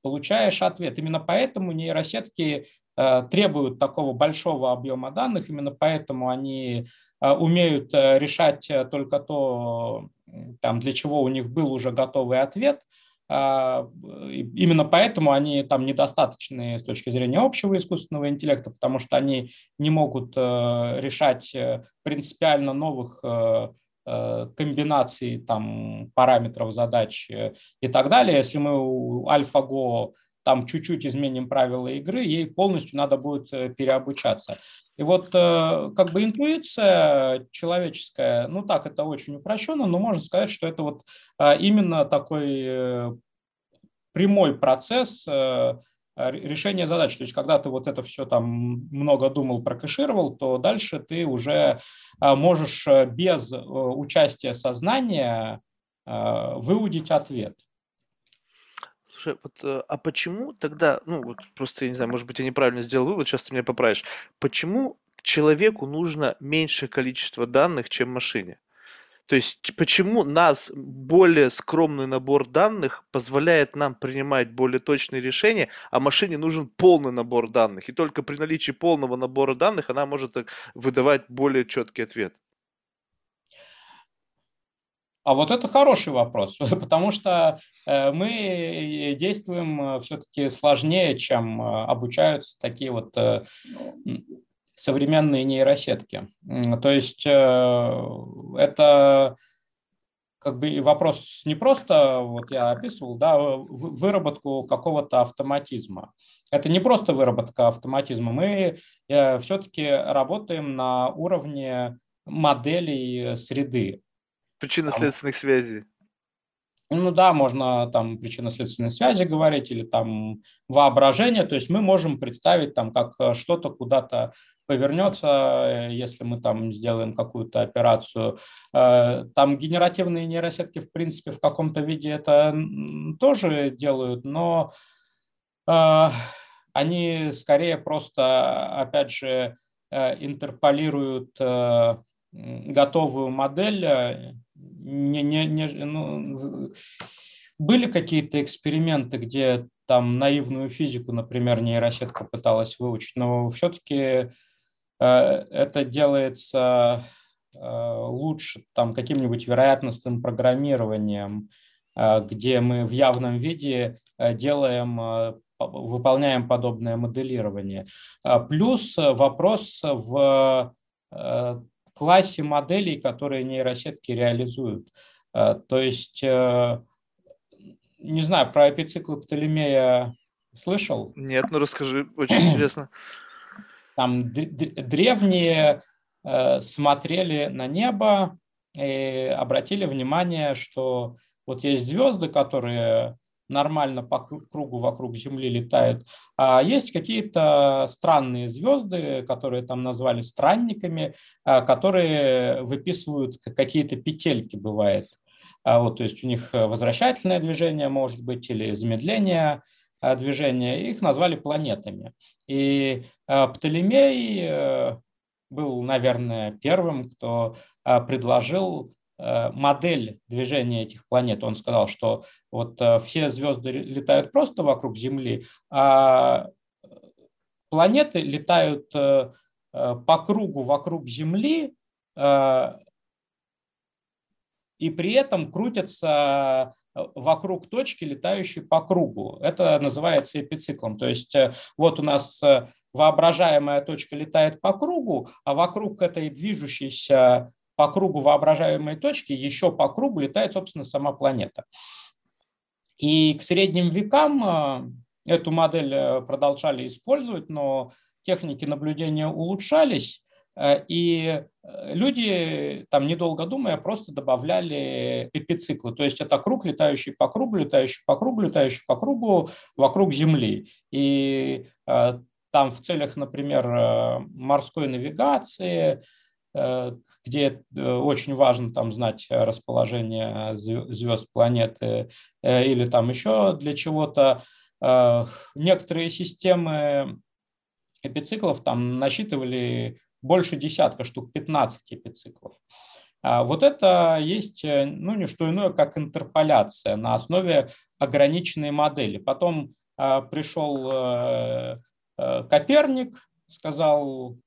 получаешь ответ. Именно поэтому нейросетки Э, требуют такого большого объема данных, именно поэтому они э, умеют э, решать только то, там, для чего у них был уже готовый ответ. Именно поэтому они там недостаточны с точки зрения общего искусственного интеллекта, потому что они не могут решать принципиально новых комбинаций там, параметров задач и так далее. Если мы у AlphaGo там чуть-чуть изменим правила игры, ей полностью надо будет э, переобучаться. И вот э, как бы интуиция человеческая, ну так, это очень упрощенно, но можно сказать, что это вот э, именно такой прямой процесс решения задач. То есть, когда ты вот это все там много думал, прокэшировал, то дальше ты уже можешь без участия сознания выудить ответ. Слушай, вот, э, а почему тогда, ну вот просто, я не знаю, может быть, я неправильно сделал вывод, сейчас ты меня поправишь. Почему человеку нужно меньшее количество данных, чем машине? То есть почему нас более скромный набор данных позволяет нам принимать более точные решения, а машине нужен полный набор данных. И только при наличии полного набора данных она может выдавать более четкий ответ. А вот это хороший вопрос, потому что э, мы действуем э, все-таки сложнее, чем э, обучаются такие вот современные нейросетки. То есть это как бы вопрос не просто, вот я описывал, да, выработку какого-то автоматизма. Это не просто выработка автоматизма. Мы все-таки работаем на уровне моделей среды. Причинно-следственных связей. Ну да, можно там причинно-следственной связи говорить или там воображение. То есть мы можем представить там, как э, что-то куда-то повернется, э, если мы там сделаем какую-то операцию. Э, там генеративные нейросетки, в принципе, в каком-то виде это тоже делают, но они скорее просто, опять же, интерполируют готовую модель не, не, не, ну, были какие-то эксперименты, где там наивную физику, например, нейросетка пыталась выучить, но все-таки э, это делается э, лучше там каким-нибудь вероятностным программированием, э, где мы в явном виде делаем, выполняем подобное моделирование. Плюс вопрос в классе моделей, которые нейросетки реализуют. Э, то есть, э, не знаю, про эпициклы Птолемея слышал? Нет, ну расскажи, очень интересно. Там древние э, смотрели на небо и обратили внимание, что вот есть звезды, которые нормально по кругу вокруг Земли летают. А есть какие-то странные звезды, которые там назвали странниками, а, которые выписывают какие-то петельки, бывает. А вот, то есть у них возвращательное движение может быть или замедление а, движения. Их назвали планетами. И Птолемей э, был, наверное, первым, кто предложил модель движения этих планет. Он сказал, что вот э, все звезды летают просто вокруг Земли, а планеты летают э, по кругу вокруг Земли и при этом крутятся вокруг точки, летающей по кругу. Это называется эпициклом. То есть вот у нас воображаемая точка летает по кругу, а вокруг этой движущейся по кругу воображаемой точки еще по кругу летает, собственно, сама планета. И к средним векам э, эту модель э, продолжали использовать, но техники наблюдения улучшались, э, и люди, там, недолго думая, просто добавляли эпициклы. То есть это круг, летающий по кругу, летающий по кругу, летающий по кругу вокруг Земли. И там в целях, например, морской навигации, где э, очень важно там знать расположение звезд, планеты э, или там еще для чего-то. Некоторые системы эпициклов там насчитывали больше десятка штук, 15 эпициклов. А вот это есть ну, не что иное, как интерполяция на основе ограниченной модели. Потом пришел Коперник, сказал,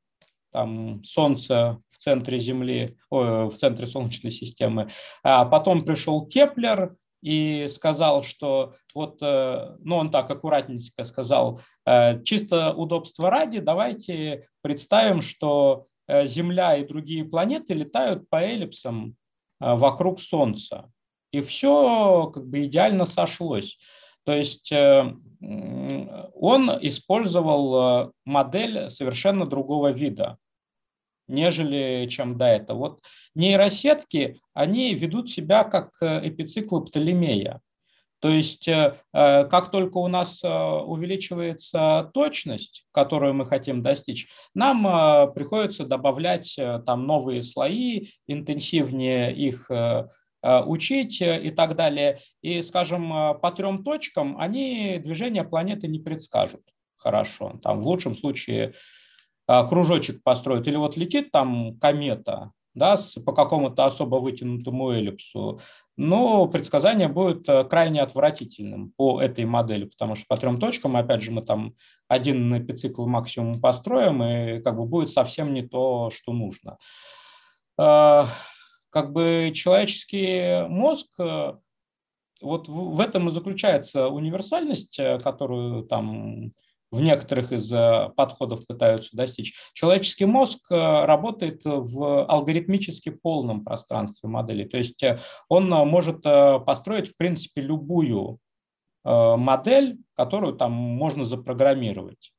там Солнце в центре Земли, о, в центре Солнечной системы. А потом пришел Кеплер и сказал, что вот, э, ну он так аккуратненько сказал, э, чисто удобства ради, давайте представим, что э, Земля и другие планеты летают по эллипсам вокруг Солнца. И все как бы идеально сошлось. То есть он использовал модель совершенно другого вида нежели чем до этого. Вот нейросетки, они ведут себя как э, эпициклы Птолемея. То есть э, э, как только у нас увеличивается точность, которую мы хотим достичь, нам приходится добавлять там новые слои, интенсивнее их учить и так далее. И, скажем, по трем точкам они движение планеты не предскажут хорошо. Там в лучшем случае кружочек построить, или вот летит там комета, да, по какому-то особо вытянутому эллипсу, но предсказание будет э, крайне отвратительным по этой модели, потому что по трем точкам, опять же, мы там один эпицикл максимум построим, и как бы будет совсем не то, что нужно. Как бы человеческий мозг, э, вот в этом и заключается универсальность, э, которую там в некоторых из э, подходов пытаются достичь. Человеческий мозг работает в алгоритмически полном пространстве модели. То есть он может построить, в принципе, любую модель, которую там можно запрограммировать.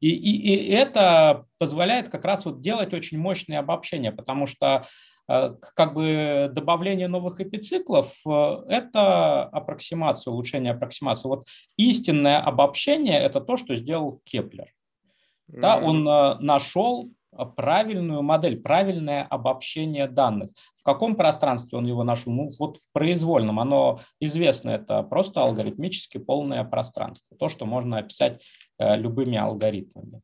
И, и, и это позволяет как раз вот делать очень мощные обобщения, потому что как бы добавление новых эпициклов – это аппроксимация, улучшение аппроксимации. Вот истинное обобщение – это то, что сделал Кеплер. Да, он нашел правильную модель, правильное обобщение данных. В каком пространстве он его нашел? Ну, вот в произвольном. Оно известно, это просто алгоритмически полное пространство. То, что можно описать э, любыми алгоритмами.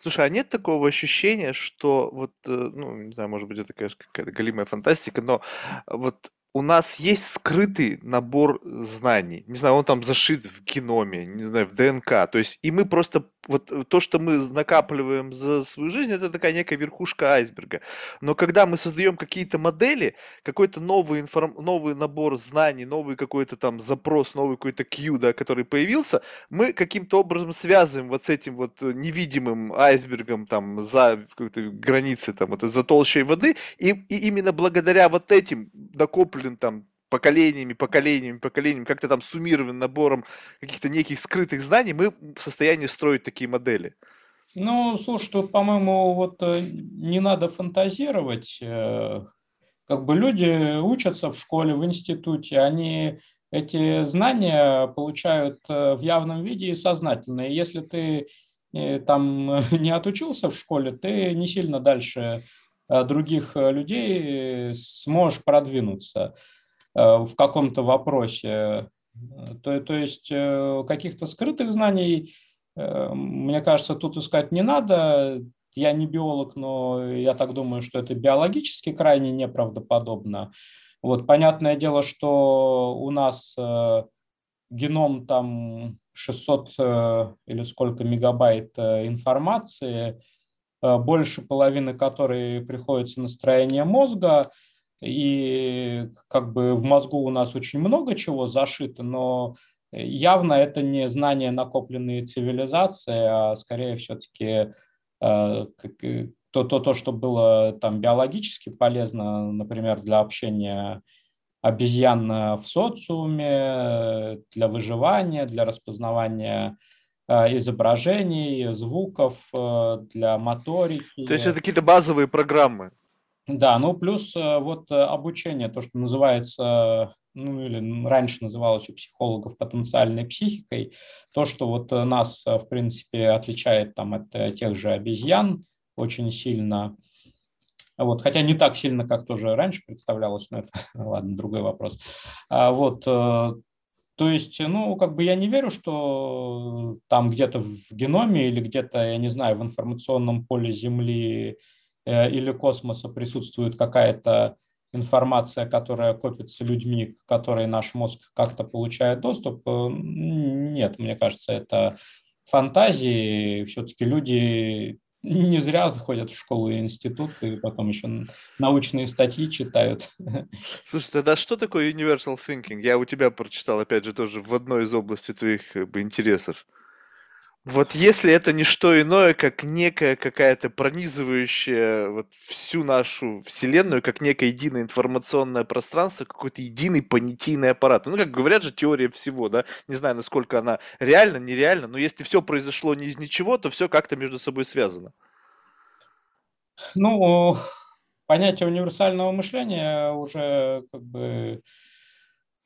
Слушай, а нет такого ощущения, что вот, э, ну, не знаю, может быть, это, конечно, какая-то галимая фантастика, но вот у нас есть скрытый набор знаний. Не знаю, он там зашит в геноме, не знаю, в ДНК. То есть, и мы просто вот то, что мы накапливаем за свою жизнь, это такая некая верхушка айсберга. Но когда мы создаем какие-то модели, какой-то новый, информ... новый набор знаний, новый какой-то там запрос, новый какой-то Q, да, который появился, мы каким-то образом связываем вот с этим вот невидимым айсбергом там за какой-то границей, там, вот, за толщей воды, и, и именно благодаря вот этим накопленным там поколениями, поколениями, поколениями, как-то там суммированным набором каких-то неких скрытых знаний, мы в состоянии строить такие модели. Ну, слушай, тут, по-моему, вот э, не надо фантазировать. Э, как бы люди учатся в школе, в институте, они эти знания получают э, в явном виде и сознательно. И если ты там не отучился в школе, ты не сильно дальше других людей сможешь продвинуться. Э, в каком-то вопросе. То, то есть э, каких-то скрытых знаний, э, мне кажется, тут искать не надо. Я не биолог, но я так думаю, что это биологически крайне неправдоподобно. Вот, понятное дело, что у нас геном там 600 или сколько мегабайт информации, больше половины которой приходится на строение мозга – и как бы в мозгу у нас очень много чего зашито, но явно это не знания, накопленные цивилизацией, а скорее все-таки э, то, то, то, что было там биологически полезно, например, для общения обезьян в социуме, для выживания, для распознавания э, изображений, звуков, э, для моторики. То есть это какие-то базовые программы? Да, ну плюс э, вот э, обучение, то, что называется, ну или раньше называлось у психологов потенциальной психикой, то, что вот э, нас, в принципе, отличает там от тех же обезьян очень сильно, вот, хотя не так сильно, как тоже раньше представлялось, но это, ладно, другой вопрос. А, вот, то есть, ну, как бы я не верю, что там где-то в геноме или где-то, я не знаю, в информационном поле Земли или космоса присутствует какая-то информация, которая копится людьми, к которой наш мозг как-то получает доступ. Э, нет, мне кажется, это фантазии. Все-таки люди не зря ходят в школу и институт, и потом еще научные статьи читают. Слушай, тогда что такое universal thinking? Я у тебя прочитал, опять же, тоже в одной из областей твоих бы, интересов. Вот если это не что иное, как некая какая-то пронизывающая вот всю нашу вселенную, как некое единое информационное пространство, какой-то единый понятийный аппарат. Ну, как говорят же, теория всего, да? Не знаю, насколько она реальна, нереальна, но если все произошло не из ничего, то все как-то между собой связано. Ну, понятие универсального мышления уже как бы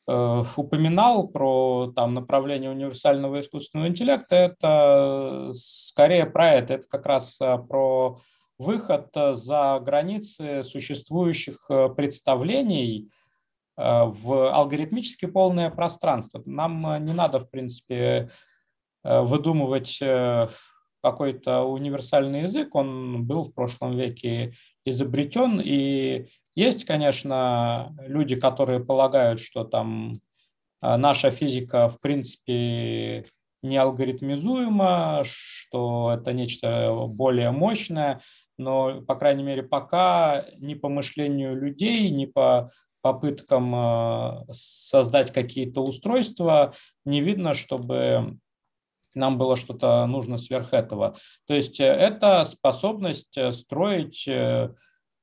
упоминал про там, направление универсального искусственного интеллекта, это скорее про это. Это как раз э, про выход э, за границы существующих представлений в алгоритмически полное пространство. Нам не надо, в принципе, выдумывать какой-то универсальный язык. Он был в прошлом веке изобретен, и есть, конечно, люди, которые полагают, что там а, наша физика, в принципе, не алгоритмизуема, что это нечто более мощное, но, по крайней мере, пока ни по мышлению людей, ни по попыткам а, создать какие-то устройства не видно, чтобы нам было что-то нужно сверх этого. То есть э, это способность э, строить э,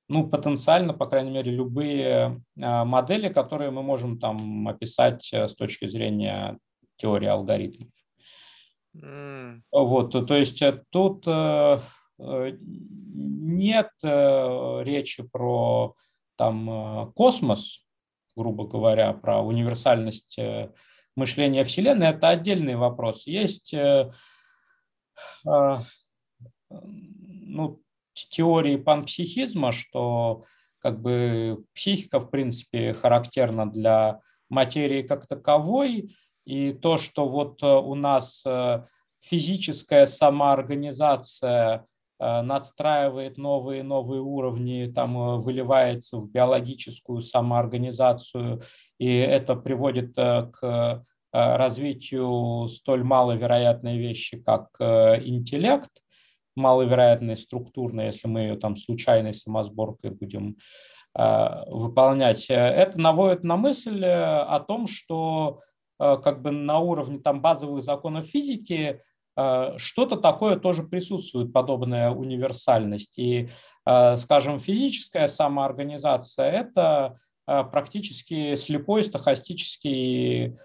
ну, потенциально, по крайней мере, любые а, модели, которые мы можем там описать э, с точки зрения теории алгоритмов. Mm. Вот, то есть э, тут э, нет речи про там космос, грубо говоря, про универсальность мышления Вселенной, это отдельный вопрос. Есть ну, теории панпсихизма, что как бы психика, в принципе, характерна для материи как таковой, и то, что вот э, у нас э, физическая самоорганизация э, надстраивает новые новые уровни, там выливается в биологическую самоорганизацию, и это приводит к развитию столь маловероятной вещи, как интеллект, маловероятной структурной, если мы ее там случайной самосборкой будем выполнять. Это наводит на мысль о том, что Э, как бы на уровне там базовых законов физики э, что-то такое тоже присутствует, подобная универсальность. И, э, скажем, физическая самоорганизация – это практически слепой стохастический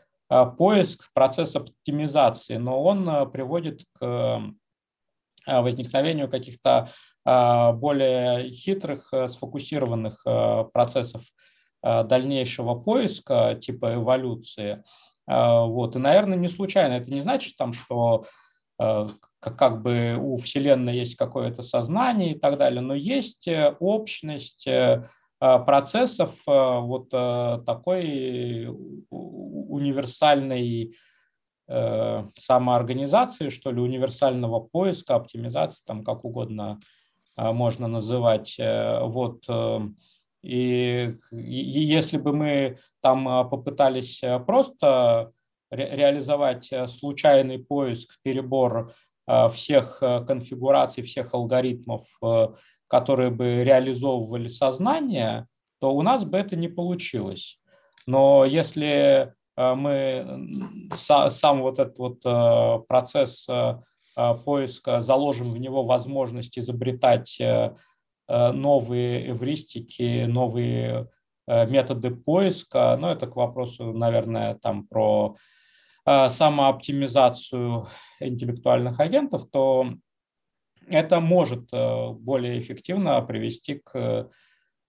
поиск, процесс оптимизации, но он приводит к возникновению каких-то более хитрых, сфокусированных процессов дальнейшего поиска, типа эволюции – вот. И, наверное, не случайно. Это не значит, там, что э, как бы у Вселенной есть какое-то сознание и так далее, но есть э, общность э, процессов вот такой универсальной самоорганизации, что ли, универсального поиска, оптимизации, там как угодно можно называть. Вот и, если бы мы там попытались э, просто ре реализовать э, случайный поиск, перебор всех э, конфигураций, всех алгоритмов, которые бы реализовывали сознание, то у нас бы это не получилось. Но если мы сам вот этот вот процесс поиска заложим в него возможность изобретать Э, новые эвристики, новые э, методы поиска. Но это к вопросу, наверное, там про э, самооптимизацию интеллектуальных агентов, то это может более эффективно привести к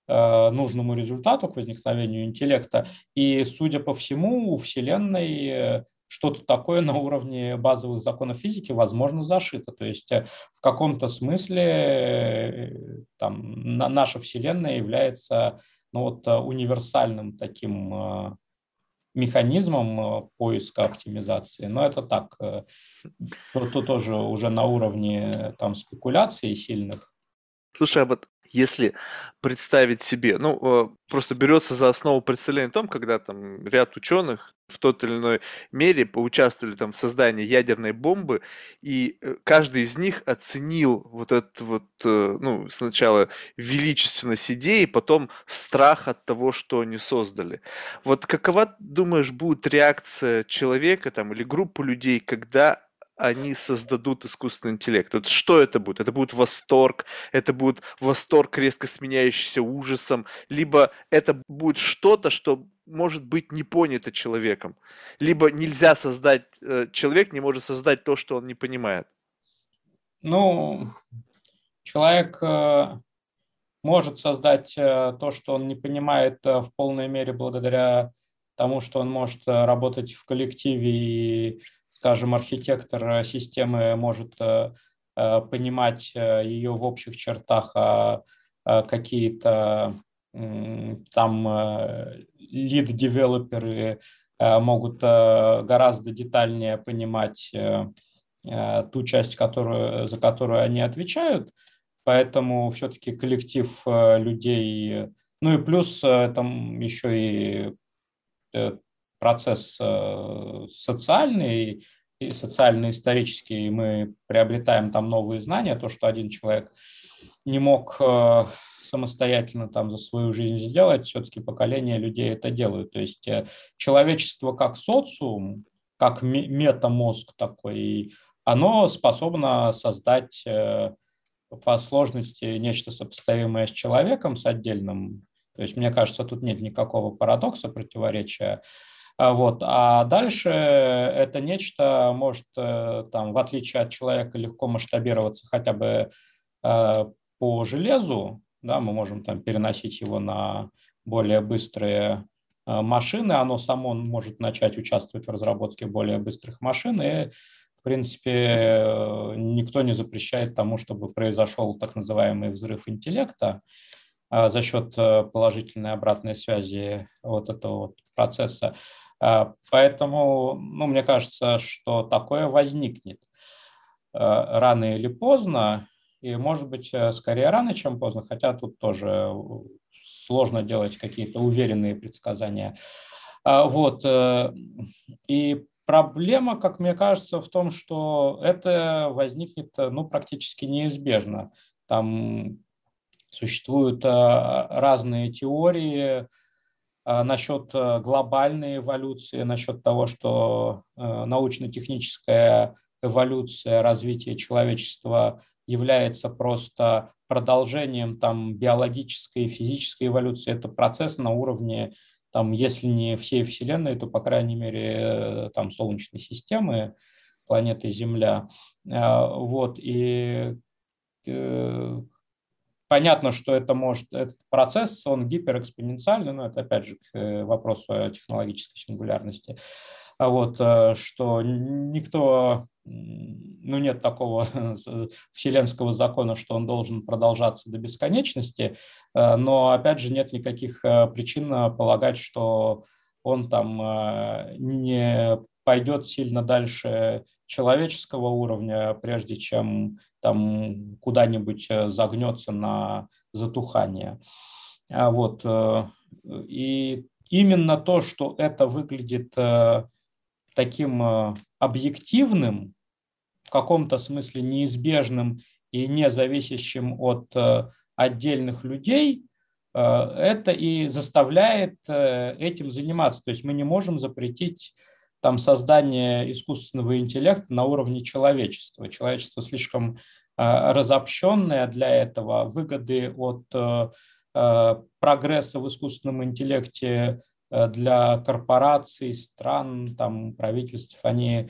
нужному результату, к возникновению интеллекта. И, судя по всему, у Вселенной что-то такое на уровне базовых законов физики, возможно, зашито. То есть э, в каком-то смысле э, там, наша Вселенная является ну, вот, э, универсальным таким механизмом поиска оптимизации. Но это так, то тоже уже на уровне там, спекуляций сильных. Слушай, а вот если представить себе, ну, просто берется за основу представление о том, когда там ряд ученых в той или иной мере поучаствовали там в создании ядерной бомбы, и э, каждый из них оценил вот этот вот, э, ну, сначала величественность идеи, потом страх от того, что они создали. Вот какова, думаешь, будет реакция человека там или группы людей, когда они создадут искусственный интеллект. Вот что это будет? Это будет восторг, это будет восторг, резко сменяющийся ужасом, либо это будет что-то, что может быть не понято человеком. Либо нельзя создать, э, человек не может создать то, что он не понимает. Ну, человек э, может создать э, то, что он не понимает в полной мере благодаря тому, что он может работать в коллективе и скажем, архитектор системы может э, э, понимать э, ее в общих чертах, а какие-то там лид-девелоперы могут гораздо детальнее понимать ту часть, которую, за которую они отвечают. Поэтому все-таки коллектив людей, ну и плюс там еще и процесс э, социальный и социально-исторический, мы приобретаем там новые знания, то, что один человек не мог э, самостоятельно там за свою жизнь сделать, все-таки поколение людей это делают. То есть э, человечество как социум, как метамозг такой, оно способно создать по сложности нечто сопоставимое с человеком, с отдельным. То есть, мне кажется, тут нет никакого парадокса, противоречия. А, вот. А дальше это нечто может, э, там, в отличие от человека, легко масштабироваться хотя бы э, по железу, да, мы можем там переносить его на более быстрые машины, оно само может начать участвовать в разработке более быстрых машин, и, в принципе, никто не запрещает тому, чтобы произошел так называемый взрыв интеллекта, за счет э, положительной обратной связи вот этого вот процесса. А, поэтому, ну, мне кажется, что такое возникнет э, рано или поздно, и, может быть, э, скорее рано, чем поздно, хотя тут тоже сложно делать какие-то уверенные предсказания. А, вот. И проблема, как мне кажется, в том, что это возникнет ну, практически неизбежно. Там Существуют а, разные теории а, насчет а, глобальной эволюции, насчет того, что научно-техническая эволюция, развитие человечества является просто продолжением там, биологической и физической эволюции. Это процесс на уровне, там, если не всей Вселенной, то, по крайней мере, там, Солнечной системы, планеты Земля. Вот, и э, Понятно, что это может, этот процесс, он гиперэкспоненциальный, но это опять же к э, вопросу о технологической сингулярности. А вот, э, что никто, ну нет такого вселенского закона, что он должен продолжаться до бесконечности, э, но опять же нет никаких причин полагать, что он там не пойдет сильно дальше человеческого уровня, прежде чем там куда-нибудь э, загнется на затухание. А вот. Э, и именно то, что это выглядит э, таким объективным, в каком-то смысле неизбежным и не зависящим от отдельных людей, это и заставляет этим заниматься. То есть мы не можем запретить там создание искусственного интеллекта на уровне человечества. Человечество слишком а, разобщенное для этого. Выгоды от э, э, прогресса в искусственном интеллекте э, для корпораций, стран, там, правительств, они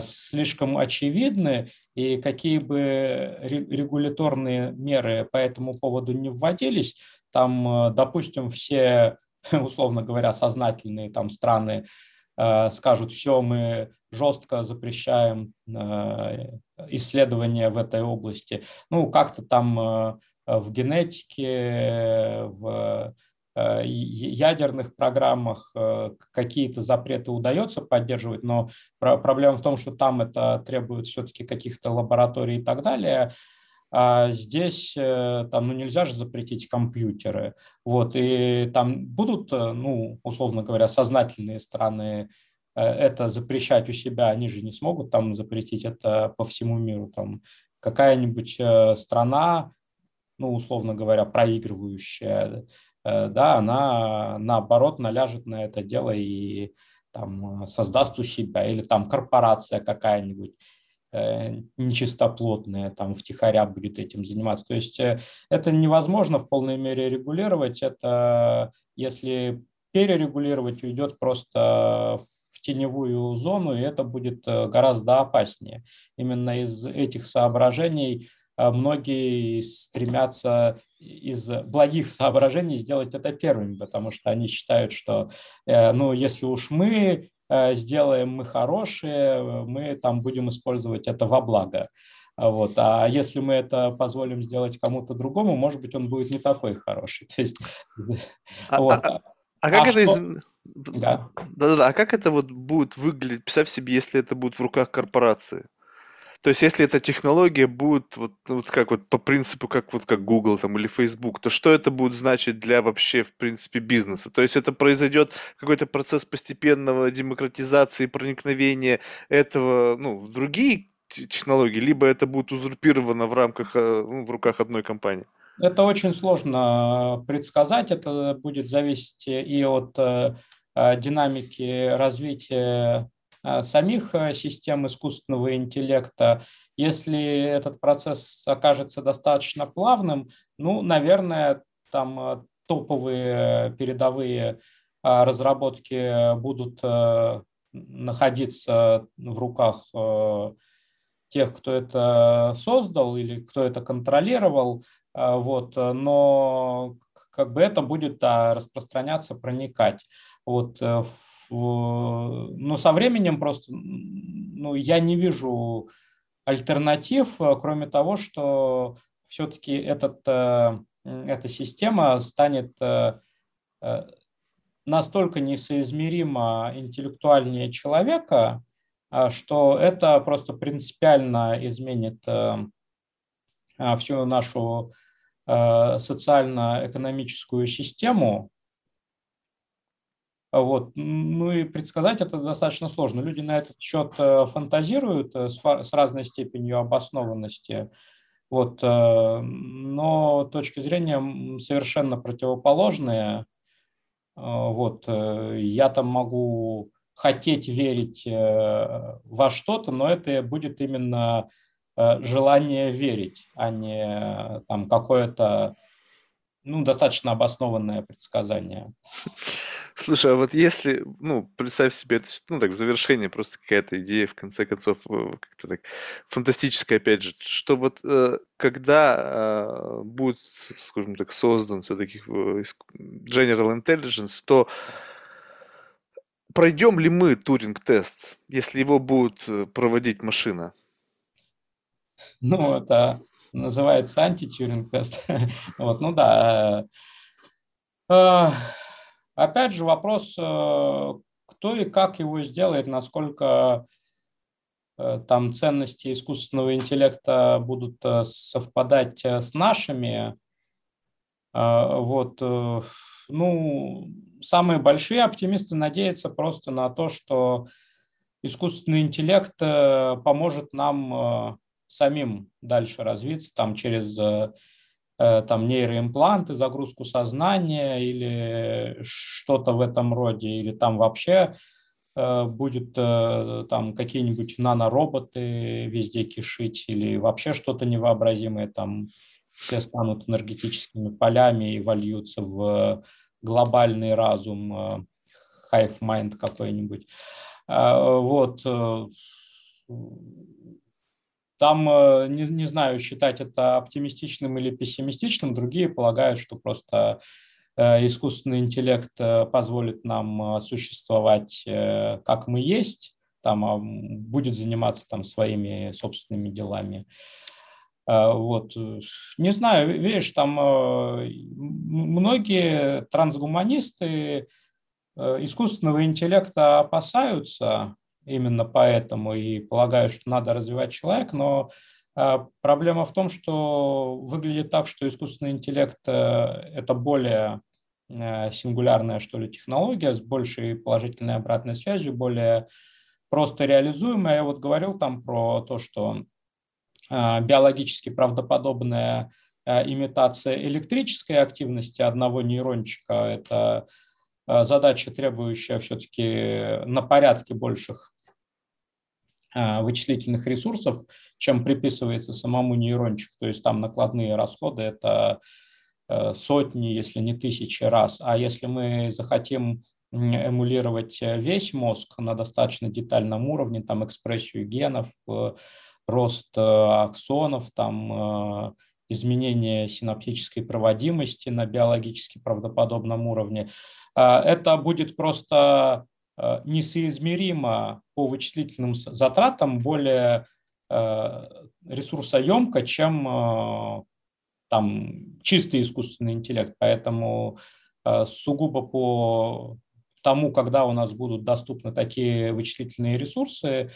слишком очевидны, и какие бы регуляторные меры по этому поводу не вводились, там, допустим, все, условно говоря, сознательные там страны Э, скажут, все, мы жестко запрещаем э, исследования в этой области. Ну, как-то там э, в генетике, в ядерных программах какие-то запреты удается поддерживать, но проблема в том, что там это требует все-таки каких-то лабораторий и так далее, а здесь там, ну, нельзя же запретить компьютеры. Вот, и там будут, ну, условно говоря, сознательные страны это запрещать у себя, они же не смогут там запретить это по всему миру. Там какая-нибудь страна, ну, условно говоря, проигрывающая, да, она наоборот наляжет на это дело и там создаст у себя, или там корпорация какая-нибудь, Э, нечистоплотные, там втихаря будет этим заниматься. То есть э, это невозможно в полной мере регулировать. Это если перерегулировать, уйдет просто в теневую зону, и это будет э, гораздо опаснее. Именно из этих соображений многие стремятся из благих соображений сделать это первыми, потому что они считают, что ну, если уж мы Э, сделаем мы хорошие, мы там будем использовать это во благо. Вот. А если мы это позволим сделать кому-то другому, может быть, он будет не такой хороший. То есть, а, вот. а, а как а это что... из... Да. Да-да-да. А как это вот будет выглядеть? Представь себе, если это будет в руках корпорации. То есть, если эта технология будет вот, вот как вот по принципу, как вот как Google там или Facebook, то что это будет значить для вообще, в принципе, бизнеса? То есть, это произойдет какой-то процесс постепенного демократизации, проникновения этого, ну, в другие технологии, либо это будет узурпировано в рамках, э, ну, в руках одной компании? Это очень сложно предсказать. Это будет зависеть и от э, э, динамики развития Э, самих э, систем искусственного интеллекта. Если этот процесс окажется достаточно плавным, ну, наверное, там э, топовые передовые разработки будут находиться в руках тех, кто это создал или кто это контролировал. вот, но как бы это будет да, распространяться, проникать. Вот, в, но со временем просто ну, я не вижу альтернатив, кроме того, что все-таки этот, эта система станет настолько несоизмеримо интеллектуальнее человека, а, что это просто принципиально изменит э, а, всю нашу э, социально-экономическую систему. Вот. Ну и предсказать это достаточно сложно. Люди на этот счет э, фантазируют с разной степенью обоснованности. Вот. Но точки зрения совершенно противоположные. Вот. Я там могу хотеть верить э, во что-то, но это будет именно э, желание верить, а не там какое-то ну, достаточно обоснованное предсказание. Слушай, а вот если, ну, представь себе, это, ну, так, в завершение просто какая-то идея, в конце концов, э, как-то так, фантастическая, опять же, что вот э, когда э, будет, скажем так, создан все-таки General Intelligence, то пройдем ли мы Туринг-тест, если его будет проводить машина? Ну, это называется анти-Тюринг-тест. вот, ну да. Э, опять же, вопрос, э, кто и как его сделает, насколько там ценности искусственного интеллекта будут совпадать с нашими. Вот, ну, самые большие оптимисты надеются просто на то, что искусственный интеллект э, поможет нам э, самим дальше развиться там через э, там нейроимпланты, загрузку сознания или что-то в этом роде, или там вообще будет там какие-нибудь нанороботы везде кишить или вообще что-то невообразимое, там все станут энергетическими полями и вольются в глобальный разум, э, hive mind какой-нибудь. Вот. Э, там, э, не, не знаю, считать это оптимистичным или пессимистичным, другие полагают, что просто искусственный интеллект позволит нам существовать, как мы есть, там а, будет заниматься там своими собственными делами. Вот. Э, не знаю, видишь, там э, многие трансгуманисты э, искусственного интеллекта опасаются именно поэтому и полагают, что надо развивать человека, но а, проблема в том, что выглядит так, что искусственный интеллект – это более сингулярная, что ли, технология с большей положительной обратной связью, более просто реализуемая. Я вот говорил там про то, что а, биологически правдоподобная а, имитация электрической активности одного нейрончика. Это задача, требующая все-таки на порядке больших вычислительных ресурсов, чем приписывается самому нейрончику. То есть там накладные расходы – это сотни, если не тысячи раз. А если мы захотим эмулировать весь мозг на достаточно детальном уровне, там экспрессию генов, рост э, аксонов, там э, изменение синаптической проводимости на биологически правдоподобном уровне. Э, это будет просто несоизмеримо по вычислительным затратам более ресурсоемко, чем там чистый искусственный интеллект. Поэтому сугубо по тому, когда у нас будут доступны такие вычислительные ресурсы,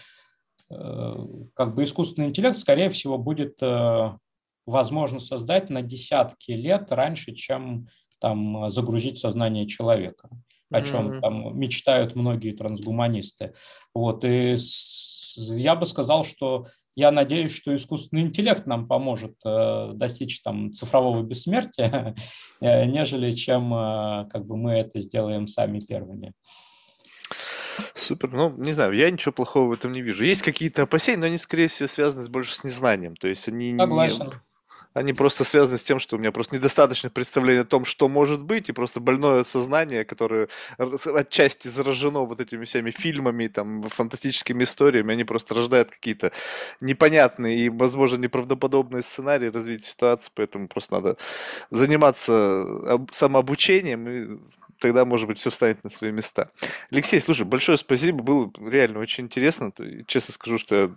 Э, как бы искусственный интеллект, скорее всего, будет э, возможно создать на десятки лет раньше, чем там загрузить сознание человека, о чем mm-hmm. там мечтают многие трансгуманисты. Вот, и я бы сказал, что я надеюсь, что искусственный интеллект нам поможет э, достичь там цифрового бессмертия, нежели чем как бы мы это сделаем сами первыми. Супер. Ну, не знаю, я ничего плохого в этом не вижу. Есть какие-то опасения, но они, скорее всего, связаны с больше с незнанием. То есть они Согласен. Они просто связаны с тем, что у меня просто недостаточно представления о том, что может быть, и просто больное сознание, которое отчасти заражено вот этими всеми фильмами, там, фантастическими историями, они просто рождают какие-то непонятные и, возможно, неправдоподобные сценарии развития ситуации, поэтому просто надо заниматься самообучением, и тогда, может быть, все встанет на свои места. Алексей, слушай, большое спасибо, было реально очень интересно. Честно скажу, что я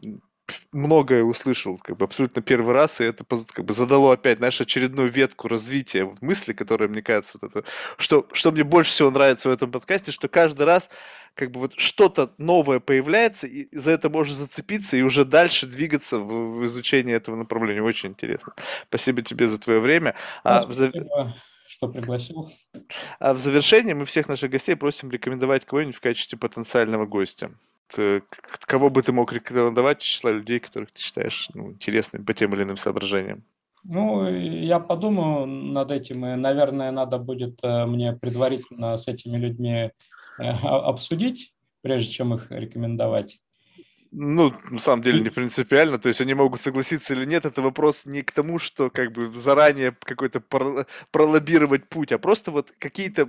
многое услышал, как бы абсолютно первый раз, и это как бы задало опять, знаешь, очередную ветку развития мысли, которая, мне кажется, вот это, что, что мне больше всего нравится в этом подкасте, что каждый раз как бы вот что-то новое появляется, и за это можно зацепиться и уже дальше двигаться в, в изучении этого направления. Очень интересно. Спасибо тебе за твое время. А, ну, спасибо, что пригласил. А в завершении мы всех наших гостей просим рекомендовать кого-нибудь в качестве потенциального гостя. Э, кого бы ты мог рекомендовать из числа людей, которых ты считаешь ну, интересными по тем или иным соображениям? Ну, я подумаю над этим, и, наверное, надо будет э, мне предварительно с этими людьми э, обсудить, прежде чем их рекомендовать. Ну, на самом деле не принципиально, то есть они могут согласиться или нет, это вопрос не к тому, что как бы заранее какой-то пролоббировать путь, а просто вот какие-то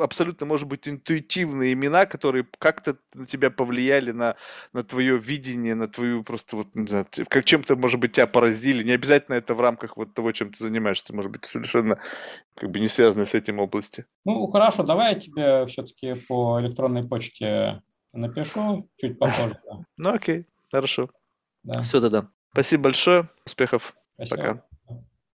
абсолютно, может быть, интуитивные имена, которые как-то на тебя повлияли, на, на твое видение, на твою просто вот, не знаю, как чем-то, может быть, тебя поразили. Не обязательно это в рамках вот того, чем ты занимаешься, может быть, совершенно как бы не связано с этим области. Ну, хорошо, давай я тебе все-таки по электронной почте напишу чуть попозже. Ну, окей, хорошо. Все тогда. Спасибо большое, успехов. Пока.